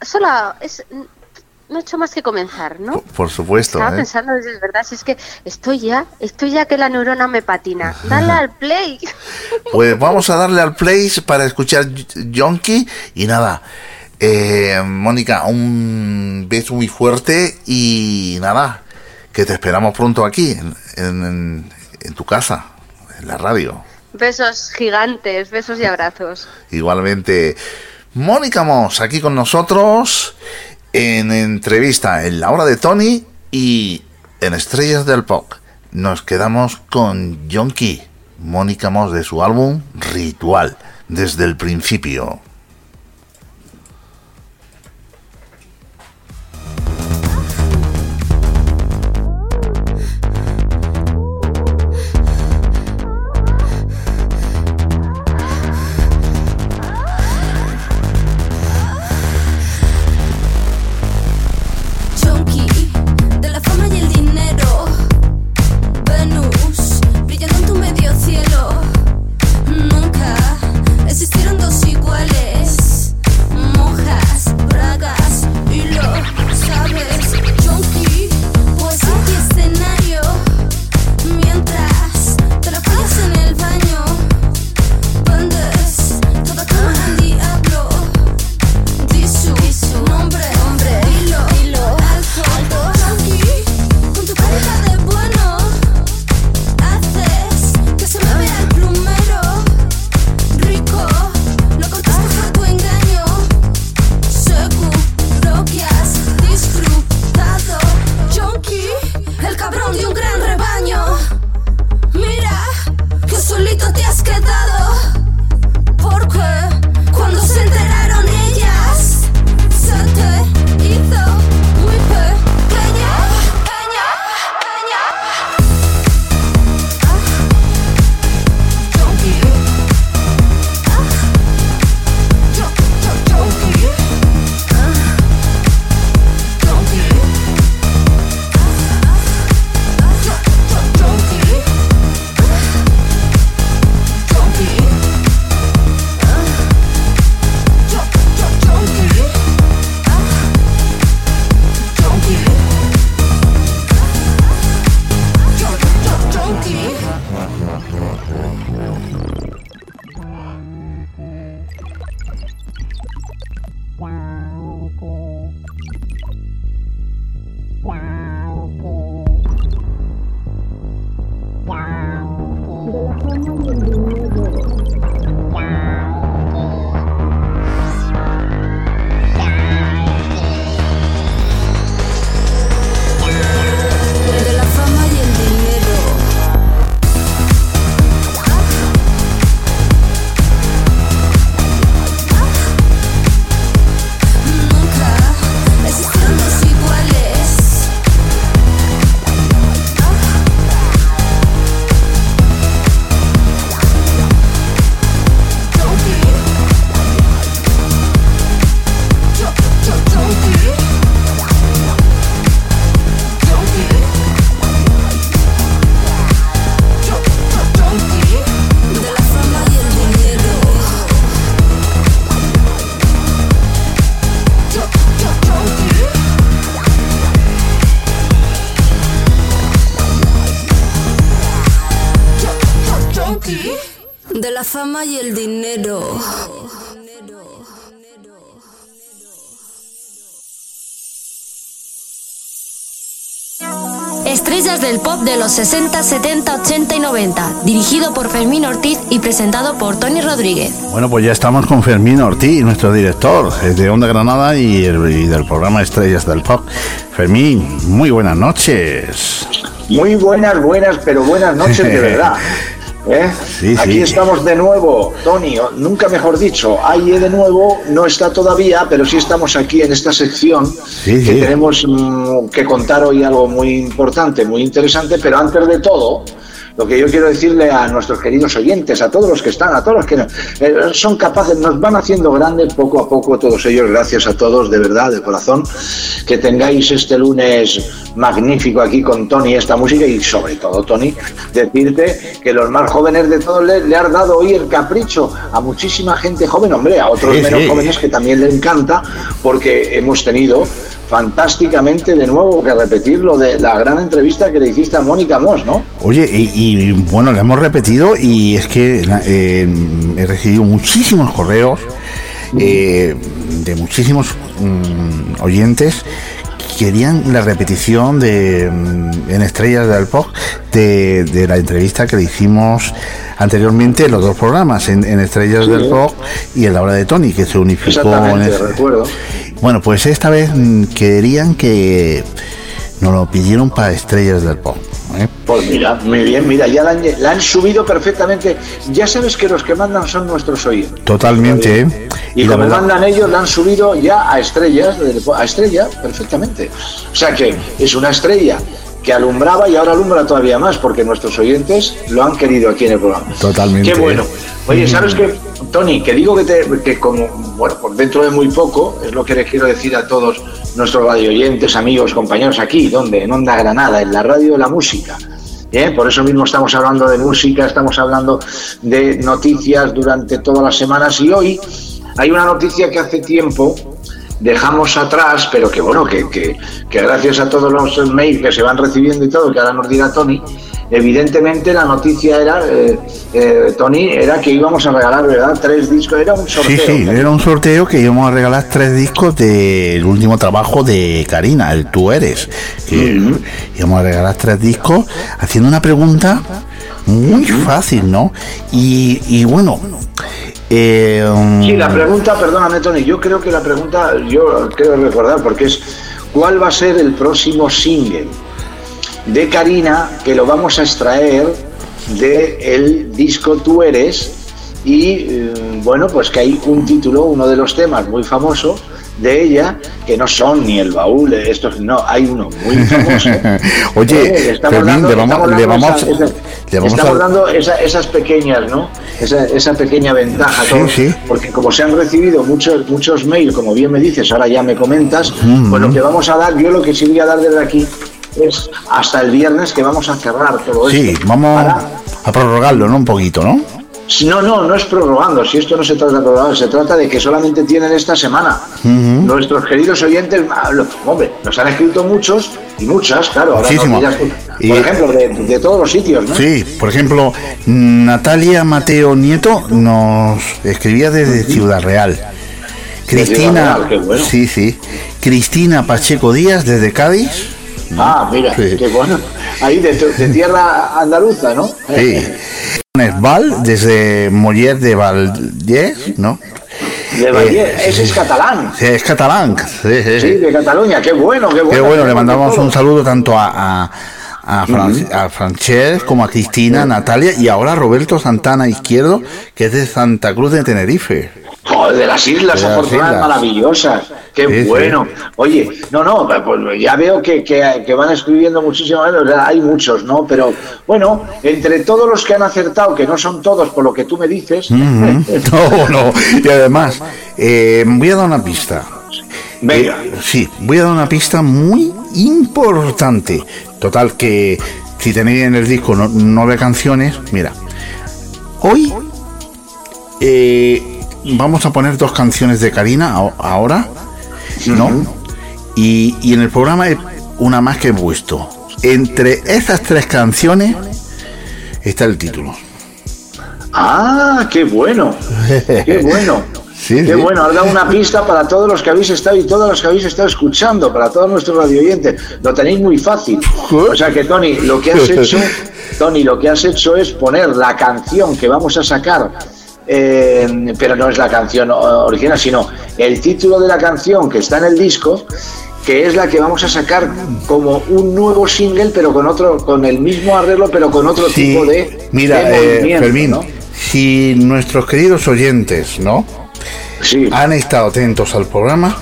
Solo es. No he hecho más que comenzar, ¿no? Por supuesto, Estaba ¿eh? pensando, de verdad, si es que estoy ya, estoy ya que la neurona me patina. <laughs> Dale al play. <laughs> Pues vamos a darle al play para escuchar Yonki y nada. eh, Mónica, un beso muy fuerte y nada, que te esperamos pronto aquí, en, en- en tu casa, en la radio. Besos gigantes, besos y abrazos. <laughs> Igualmente, Mónica Moss aquí con nosotros en entrevista en la hora de Tony y en Estrellas del Pop. Nos quedamos con Yonki, Mónica Moss de su álbum Ritual, desde el principio. De la fama y el dinero. Estrellas del pop de los 60, 70, 80 y 90. Dirigido por Fermín Ortiz y presentado por Tony Rodríguez. Bueno, pues ya estamos con Fermín Ortiz, nuestro director es de Onda Granada y, el- y del programa Estrellas del Pop. Fermín, muy buenas noches. Muy buenas, buenas, pero buenas noches de <laughs> verdad. ¿Eh? Sí, Aquí sí. estamos de nuevo, Tony, nunca mejor dicho, ahí de nuevo, no está todavía, pero sí estamos aquí en esta sección Sí, que tenemos mm, que contar hoy algo muy importante, muy interesante, pero antes de todo, lo que yo quiero decirle a nuestros queridos oyentes, a todos los que están, a todos los que eh, son capaces, nos van haciendo grandes poco a poco todos ellos, gracias a todos, de verdad, de corazón, que tengáis este lunes magnífico aquí con Tony, esta música y sobre todo, Tony, decirte que los más jóvenes de todos le, le has dado hoy el capricho a muchísima gente joven, hombre, a otros Sí, menos sí. jóvenes que también le encanta, porque hemos tenido fantásticamente de nuevo que repetir lo de la gran entrevista que le hiciste a Mónica Moss, ¿no? Oye, y, y, bueno, le hemos repetido y es que la- eh, he recibido muchísimos correos eh, de muchísimos mm, oyentes que querían la repetición de mm, en Estrellas del Pop de, de la entrevista que le hicimos anteriormente en los dos programas, en, en Estrellas Sí. del Pop y en la hora de Tony, que se unificó en. Bueno, pues esta vez mm, querían que nos lo pidieron para Estrellas del Pop. ¿eh? Pues mira, muy bien, mira, ya la han, la han subido perfectamente. Ya sabes que los que mandan son nuestros oyentes. Totalmente, ¿eh? Y, como verdad- mandan ellos, la han subido ya a estrellas, a estrella, perfectamente. O sea que es una estrella que alumbraba y ahora alumbra todavía más, porque nuestros oyentes lo han querido aquí en el programa. Totalmente. Qué bueno. Oye, Ujú. ¿sabes qué, Tony? Que digo que, te, como, bueno, por dentro de muy poco, es lo que les quiero decir a todos nuestros radio oyentes, amigos, compañeros aquí, donde en Onda Granada, en la radio de la música. ¿eh? Por eso mismo estamos hablando de música, estamos hablando de noticias durante todas las semanas y hoy hay una noticia que hace tiempo dejamos atrás, pero que bueno, que, que- que gracias a todos los mails que se van recibiendo y todo, que ahora nos dirá Tony, evidentemente la noticia era, eh, eh, Tony, era que íbamos a regalar, ¿verdad? Tres discos, era un Sí, sorteo. sí, era un sorteo que íbamos a regalar tres discos del último trabajo de Karina, el Tú Eres. Que íbamos a regalar tres discos haciendo una pregunta muy fácil, ¿no? Y, y bueno, eh, um, Sí, la pregunta, perdóname Tony, yo creo que la pregunta, yo creo recordar, porque es, ¿cuál va a ser el próximo single de Karina que lo vamos a extraer de el disco Tú Eres? Y eh, bueno, pues que hay un título, uno de los temas muy famoso de ella, que no son ni el baúl, eh, estos, no, hay uno muy <laughs> famoso. Oye, Eh, estamos Fermín, dando- le vamos, estamos le dando vamos, esa- esa- le vamos estamos a... dando esa- esas pequeñas, ¿no? Esa, esa pequeña ventaja. Sí, todos, sí. Porque como se han recibido muchos muchos mails, como bien me dices, ahora ya me comentas, Ujú. pues lo que vamos a dar, yo lo que sí voy a dar desde aquí es hasta el viernes que vamos a cerrar todo Sí, esto. vamos Para- a prorrogarlo, ¿no? Un poquito, ¿no? no, no, no es prorrogando, si esto no se trata de prorrogar, se trata de que solamente tienen esta semana. Nuestros queridos oyentes, ah, hombre, nos han escrito muchos y muchas, claro, ahora Muchísimo. Y- por ejemplo, de, de todos los sitios, ¿no? Sí, por ejemplo, Natalia Mateo Nieto nos escribía desde Ciudad Real. Cristina, Real, qué bueno. sí, sí. Cristina Pacheco Díaz desde Cádiz. Ah, mira, Sí. qué bueno. Ahí de, de tierra andaluza, ¿no? Sí. Val desde Moller de Vallès, ¿no? De Valle, Eh, ese es catalán. Sí, es catalán. Sí, sí, Sí, de Cataluña, qué bueno, qué bueno. Qué bueno, le mandamos un saludo tanto a, a, a, Fran- a Frances como a Cristina, Natalia y ahora a Roberto Santana Izquierdo, que es de Santa Cruz de Tenerife. Joder, de las islas afortunadas maravillosas. Qué Sí, sí. bueno. Oye, no, no, pues ya veo que, que- que van escribiendo muchísimo, o sea, hay muchos, ¿no? Pero bueno, entre todos los que han acertado, que no son todos por lo que tú me dices. <laughs> No, no. Y además, eh, voy a dar una pista. Venga. Eh, sí, voy a dar una pista muy importante. Total, que si tenéis en el disco no- nueve canciones, mira. Hoy eh, vamos a poner dos canciones de Karina ahora, ¿no? Y, y en el programa hay una más que he puesto. Entre esas tres canciones está el título. Ah, qué bueno. Qué bueno. <laughs> Sí, Qué sí. bueno, dado una pista para todos los que habéis estado y todos los que habéis estado escuchando, para todos nuestros radio oyentes. Lo tenéis muy fácil. O sea que, Tony, lo que has <laughs> hecho, Tony, lo que has hecho es poner la canción que vamos a sacar, eh, pero no es la canción original, sino el título de la canción que está en el disco, que es la que vamos a sacar como un nuevo single, pero con otro, con el mismo arreglo, pero con otro Sí, tipo de, mira, de eh, Fermín, ¿no? si nuestros queridos oyentes, ¿no? Han estado atentos al programa,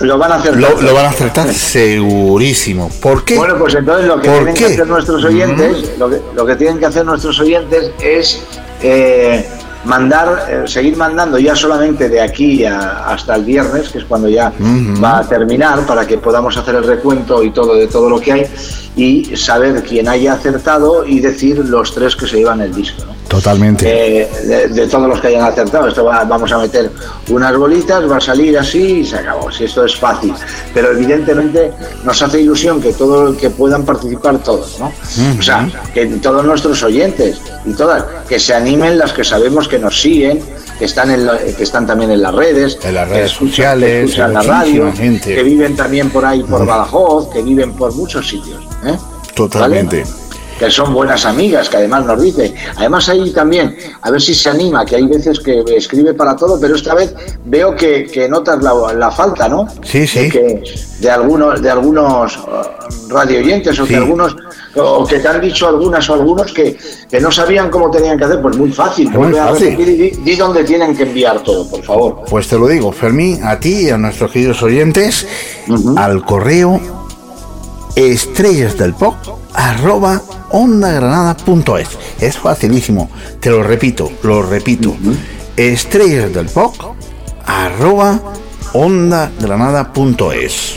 Lo van a hacer. lo, lo van a acertar segurísimo. ¿Por qué? Bueno, pues entonces lo que ¿Por tienen qué? que hacer nuestros oyentes, lo, que, lo que tienen que hacer nuestros oyentes es eh, mandar, eh, seguir mandando ya solamente de aquí a- hasta el viernes, que es cuando ya va a terminar, para que podamos hacer el recuento y todo de todo lo que hay y saber quién haya acertado y decir los tres que se llevan el disco. ¿no? Totalmente. Eh, de, de todos los que hayan acertado. Esto va- vamos a meter unas bolitas, va a salir así y se acabó. Si esto es fácil. Pero evidentemente nos hace ilusión que todo que puedan participar todos, ¿no? O sea, que todos nuestros oyentes y todas, que se animen las que sabemos que nos siguen, que están en la- que están también en las redes, En las redes escuchan- sociales, escuchan la radio, gente. que viven también por ahí por Badajoz, que viven por muchos sitios, ¿eh? Totalmente. Que son buenas amigas, que además nos dice. Además ahí también, a ver si se anima, que hay veces que escribe para todo, pero esta vez veo que, que notas la, la falta, ¿no? Sí, sí. De, que- de algunos, de algunos radio oyentes o Sí. que algunos o que te han dicho algunas o algunos que, que no sabían cómo tenían que hacer, pues muy fácil. Muy fácil. repetir y di, di dónde tienen que enviar todo, por favor. Pues te lo digo, Fermín, a ti y a nuestros queridos oyentes, al correo estrellas del pop arroba ondagranada.es. Es facilísimo, te lo repito, lo repito. Estrellas del pop arroba ondagranada.es.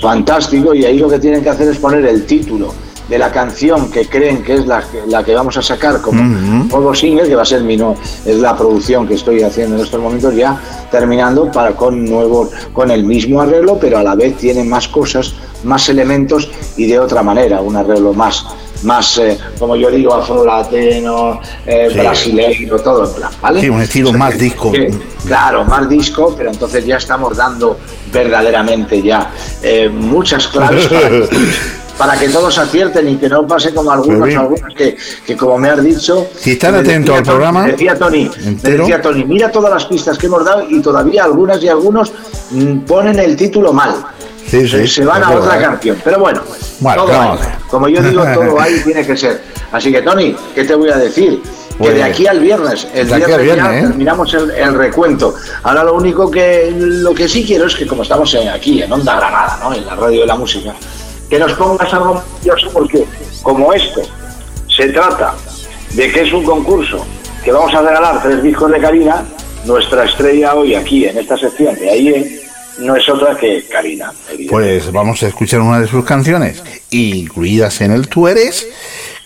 Fantástico, y ahí lo que tienen que hacer es poner el título de la canción que creen que es la, que- la que vamos a sacar como nuevo single, que va a ser mi no, es la producción que estoy haciendo en estos momentos ya terminando para con nuevo, con el mismo arreglo, pero a la vez tiene más cosas, más elementos y de otra manera, un arreglo más más eh, como yo digo afro-latino, eh, Sí. todo en plan, ¿vale? Sí, un estilo O sea más que- disco. que- Claro, más disco, pero entonces ya estamos dando verdaderamente ya eh, muchas claves para que, <laughs> para que todos acierten y que no pase como algunos, algunos que, que como me has dicho... Si están atentos al Tony- programa me Decía Tony, me decía Tony, mira todas las pistas que hemos dado y todavía algunas y algunos mm, ponen el título mal. Sí, se, sí, se van a otra canción. Pero bueno, Bueno, todo hay. como yo digo, todo <laughs> ahí tiene que ser. Así que, Tony, ¿qué te voy a decir? Que de aquí al viernes, el al viernes, ya viernes, ¿eh? terminamos el, el recuento. Ahora lo único que lo que sí quiero es que como estamos aquí en Onda Granada, ¿no? en la radio de la música, que nos pongas algo maravilloso porque como esto se trata de que es un concurso que vamos a regalar tres discos de Karina, nuestra estrella hoy aquí en esta sección de ahí no es otra que Karina. Pues vamos a escuchar una de sus canciones, incluidas en el Tú Eres,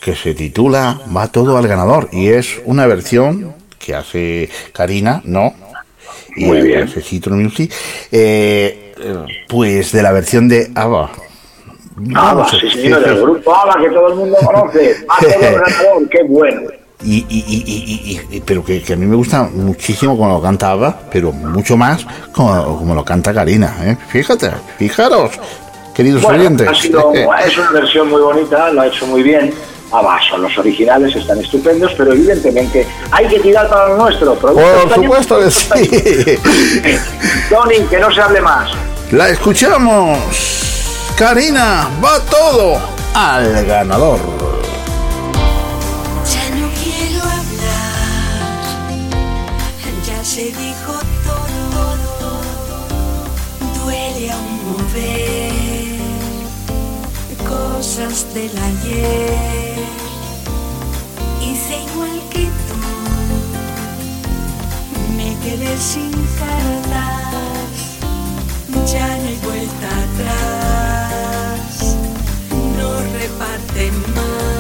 que se titula Va todo al ganador. Y es una versión que hace Karina, ¿no? Y Muy bien. hace Music, eh, pues de la versión de ABBA. ABBA, sí señor, el <laughs> grupo ABBA que todo el mundo conoce, va todo el ganador, qué bueno. Y, y- y- y- y- y- pero que, que a mí me gusta muchísimo como lo canta ABBA, pero mucho más como, como lo canta Karina. ¿eh? Fíjate, fijaros, queridos Bueno, oyentes. ha sido, es una versión muy bonita, lo ha hecho muy bien. ABBA son los originales, están estupendos, pero evidentemente hay que tirar para lo nuestro. Por supuesto que sí. <laughs> Tony, que no se hable más. La escuchamos. Karina, va todo al ganador. Se dijo todo, duele aún mover cosas del ayer. Hice igual que tú, me quedé sin cartas, ya no hay vuelta atrás, no reparte más.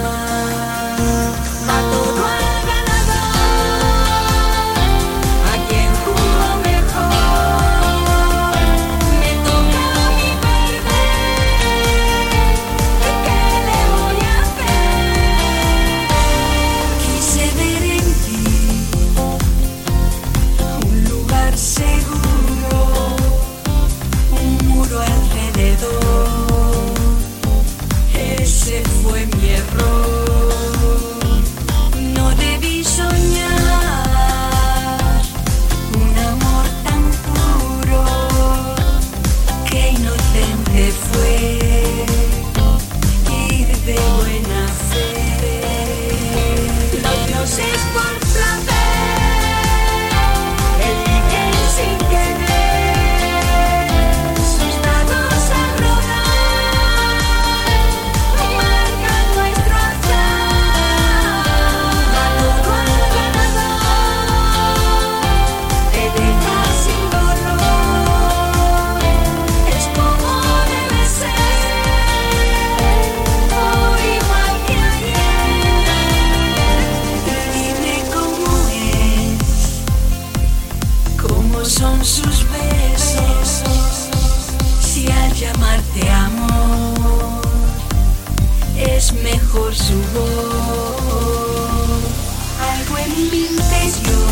Mi interior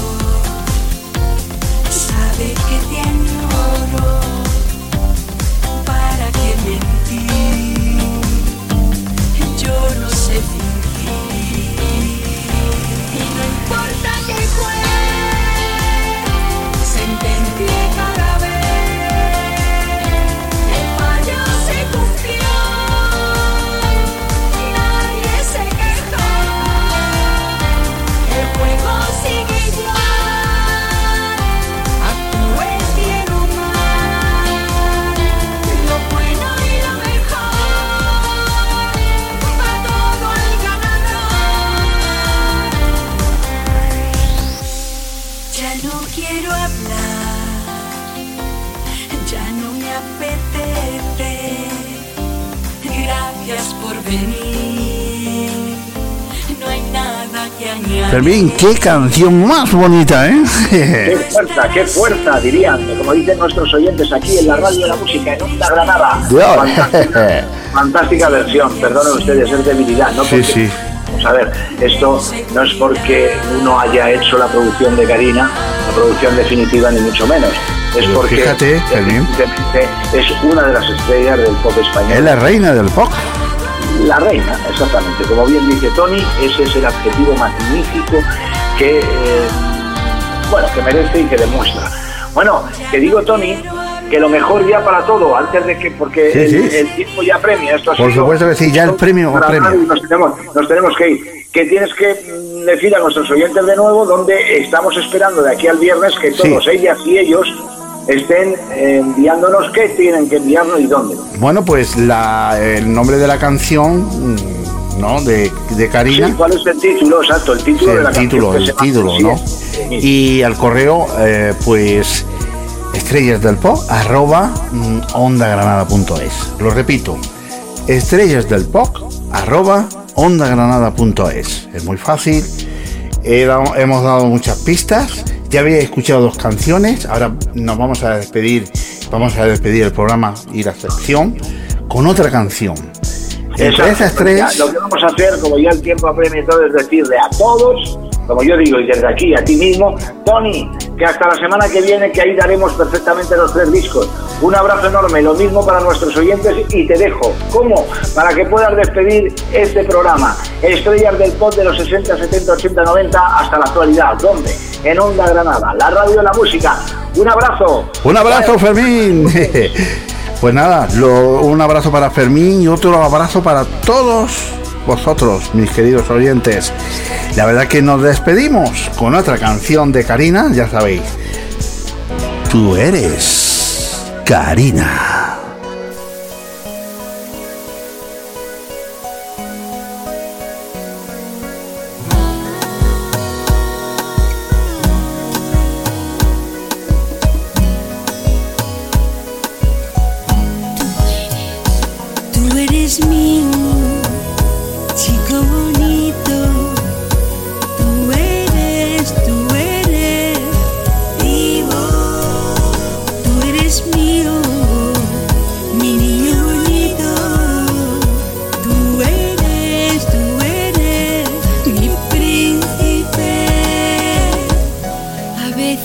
sabe que te añoro. ¿Para qué mentir? Yo no sé Fermín, qué canción más bonita, ¿eh? Qué fuerza, qué fuerza, dirían, como dicen nuestros oyentes aquí en la radio de la música en Onda Granada. Fantástica, <laughs> fantástica versión, perdonen ustedes, es debilidad, ¿no? Sí, Porque, sí. Vamos a ver, esto no es porque uno haya hecho la producción de Karina, la producción definitiva, ni mucho menos. Es Pero porque fíjate, Fermín. es una de las estrellas del pop español. Es la reina del pop. La reina, exactamente. Como bien dice Tony, ese es el adjetivo magnífico que, eh, bueno, que merece y que demuestra. Bueno, que digo Tony, que lo mejor ya para todo, antes de que, porque Sí, el, sí. el tiempo ya premia. Esto Por sido- supuesto que sí, ya el premio y Nos tenemos, nos tenemos que ir. Que tienes que mm, decir a nuestros oyentes de nuevo donde estamos esperando de aquí al viernes que Sí. todos ellas y ellos estén enviándonos qué tienen que enviarnos y dónde. Bueno, pues la, el nombre de la canción, mm, ¿no? De, de Karina. Sí, ¿Cuál es el título? Exacto, el título de el la título, canción. el título, ¿no? Y al correo, eh, pues, estrellas del pop, arroba mm, ondagranada.es. Lo repito, estrellas del pop, arroba ondagranada.es. Es muy fácil, he dado- hemos dado muchas pistas, ya había escuchado dos canciones, ahora nos vamos a despedir, vamos a despedir el programa y la sección con otra canción. Entre esas pues ya tres... Lo que vamos a hacer, como ya el tiempo apremia y todo, es decirle a todos, como yo digo, y desde aquí a ti mismo, Tony, que hasta la semana que viene, que ahí daremos perfectamente los tres discos. Un abrazo enorme, lo mismo para nuestros oyentes y te dejo. ¿Cómo? Para que puedas despedir este programa. Estrellas del pop de los 60, 70, 80, 90 hasta la actualidad. ¿Dónde? En Onda Granada, la radio la música. Un abrazo. Un abrazo, Fermín. <laughs> Pues nada, lo- un abrazo para Fermín y otro abrazo para todos vosotros, mis queridos oyentes. La verdad que nos despedimos con otra canción de Karina, ya sabéis. Tú eres Karina.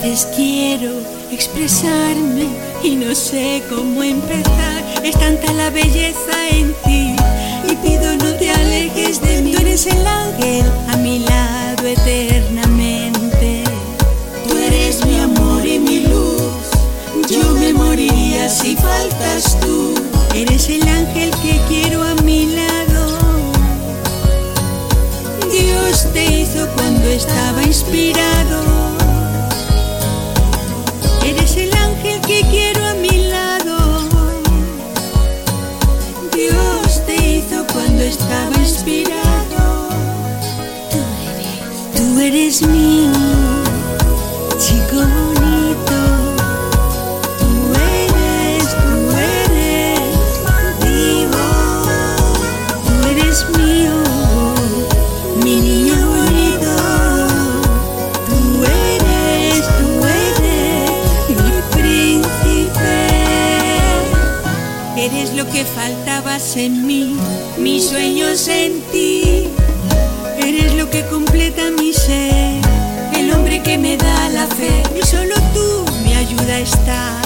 Veces quiero expresarme y no sé cómo empezar. Es tanta la belleza en ti y pido no te alejes de mí. Tú eres el ángel a mi lado eternamente. Tú eres mi amor y mi luz. Yo me moriría si faltas tú. Eres el ángel que quiero a mi lado. Dios te hizo cuando estaba inspirado. Inspirado. Tú eres, tú eres mío, chico bonito. Tú eres, tú eres vivo. Tú eres mío, mi niño bonito. Tú eres, tú eres mi príncipe. Eres lo que faltabas en mí, mis sueños en ti. Eres lo que completa mi ser, el hombre que me da la fe. Y solo tú me ayuda a estar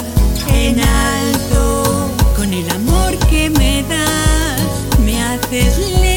en alto. Con el amor que me das, me haces libre.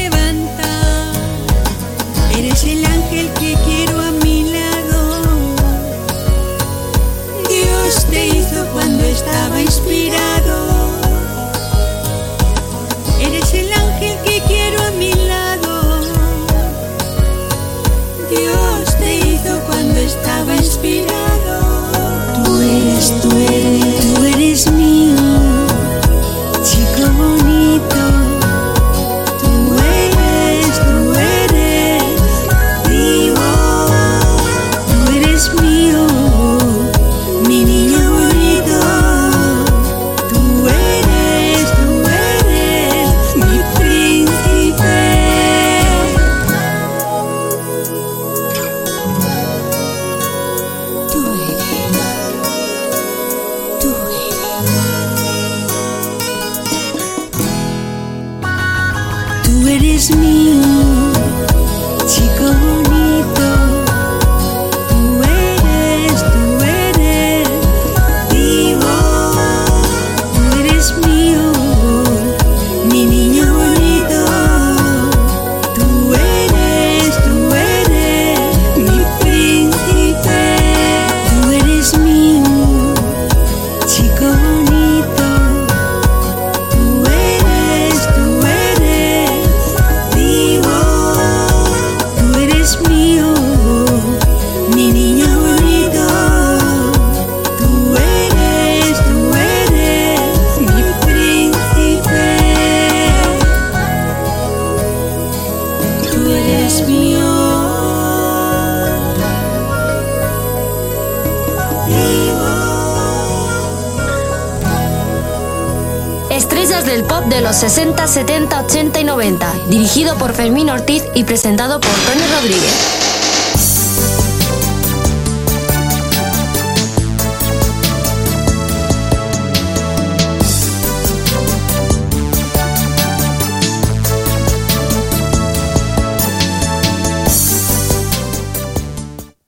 Fermín Ortiz y presentado por Tony Rodríguez.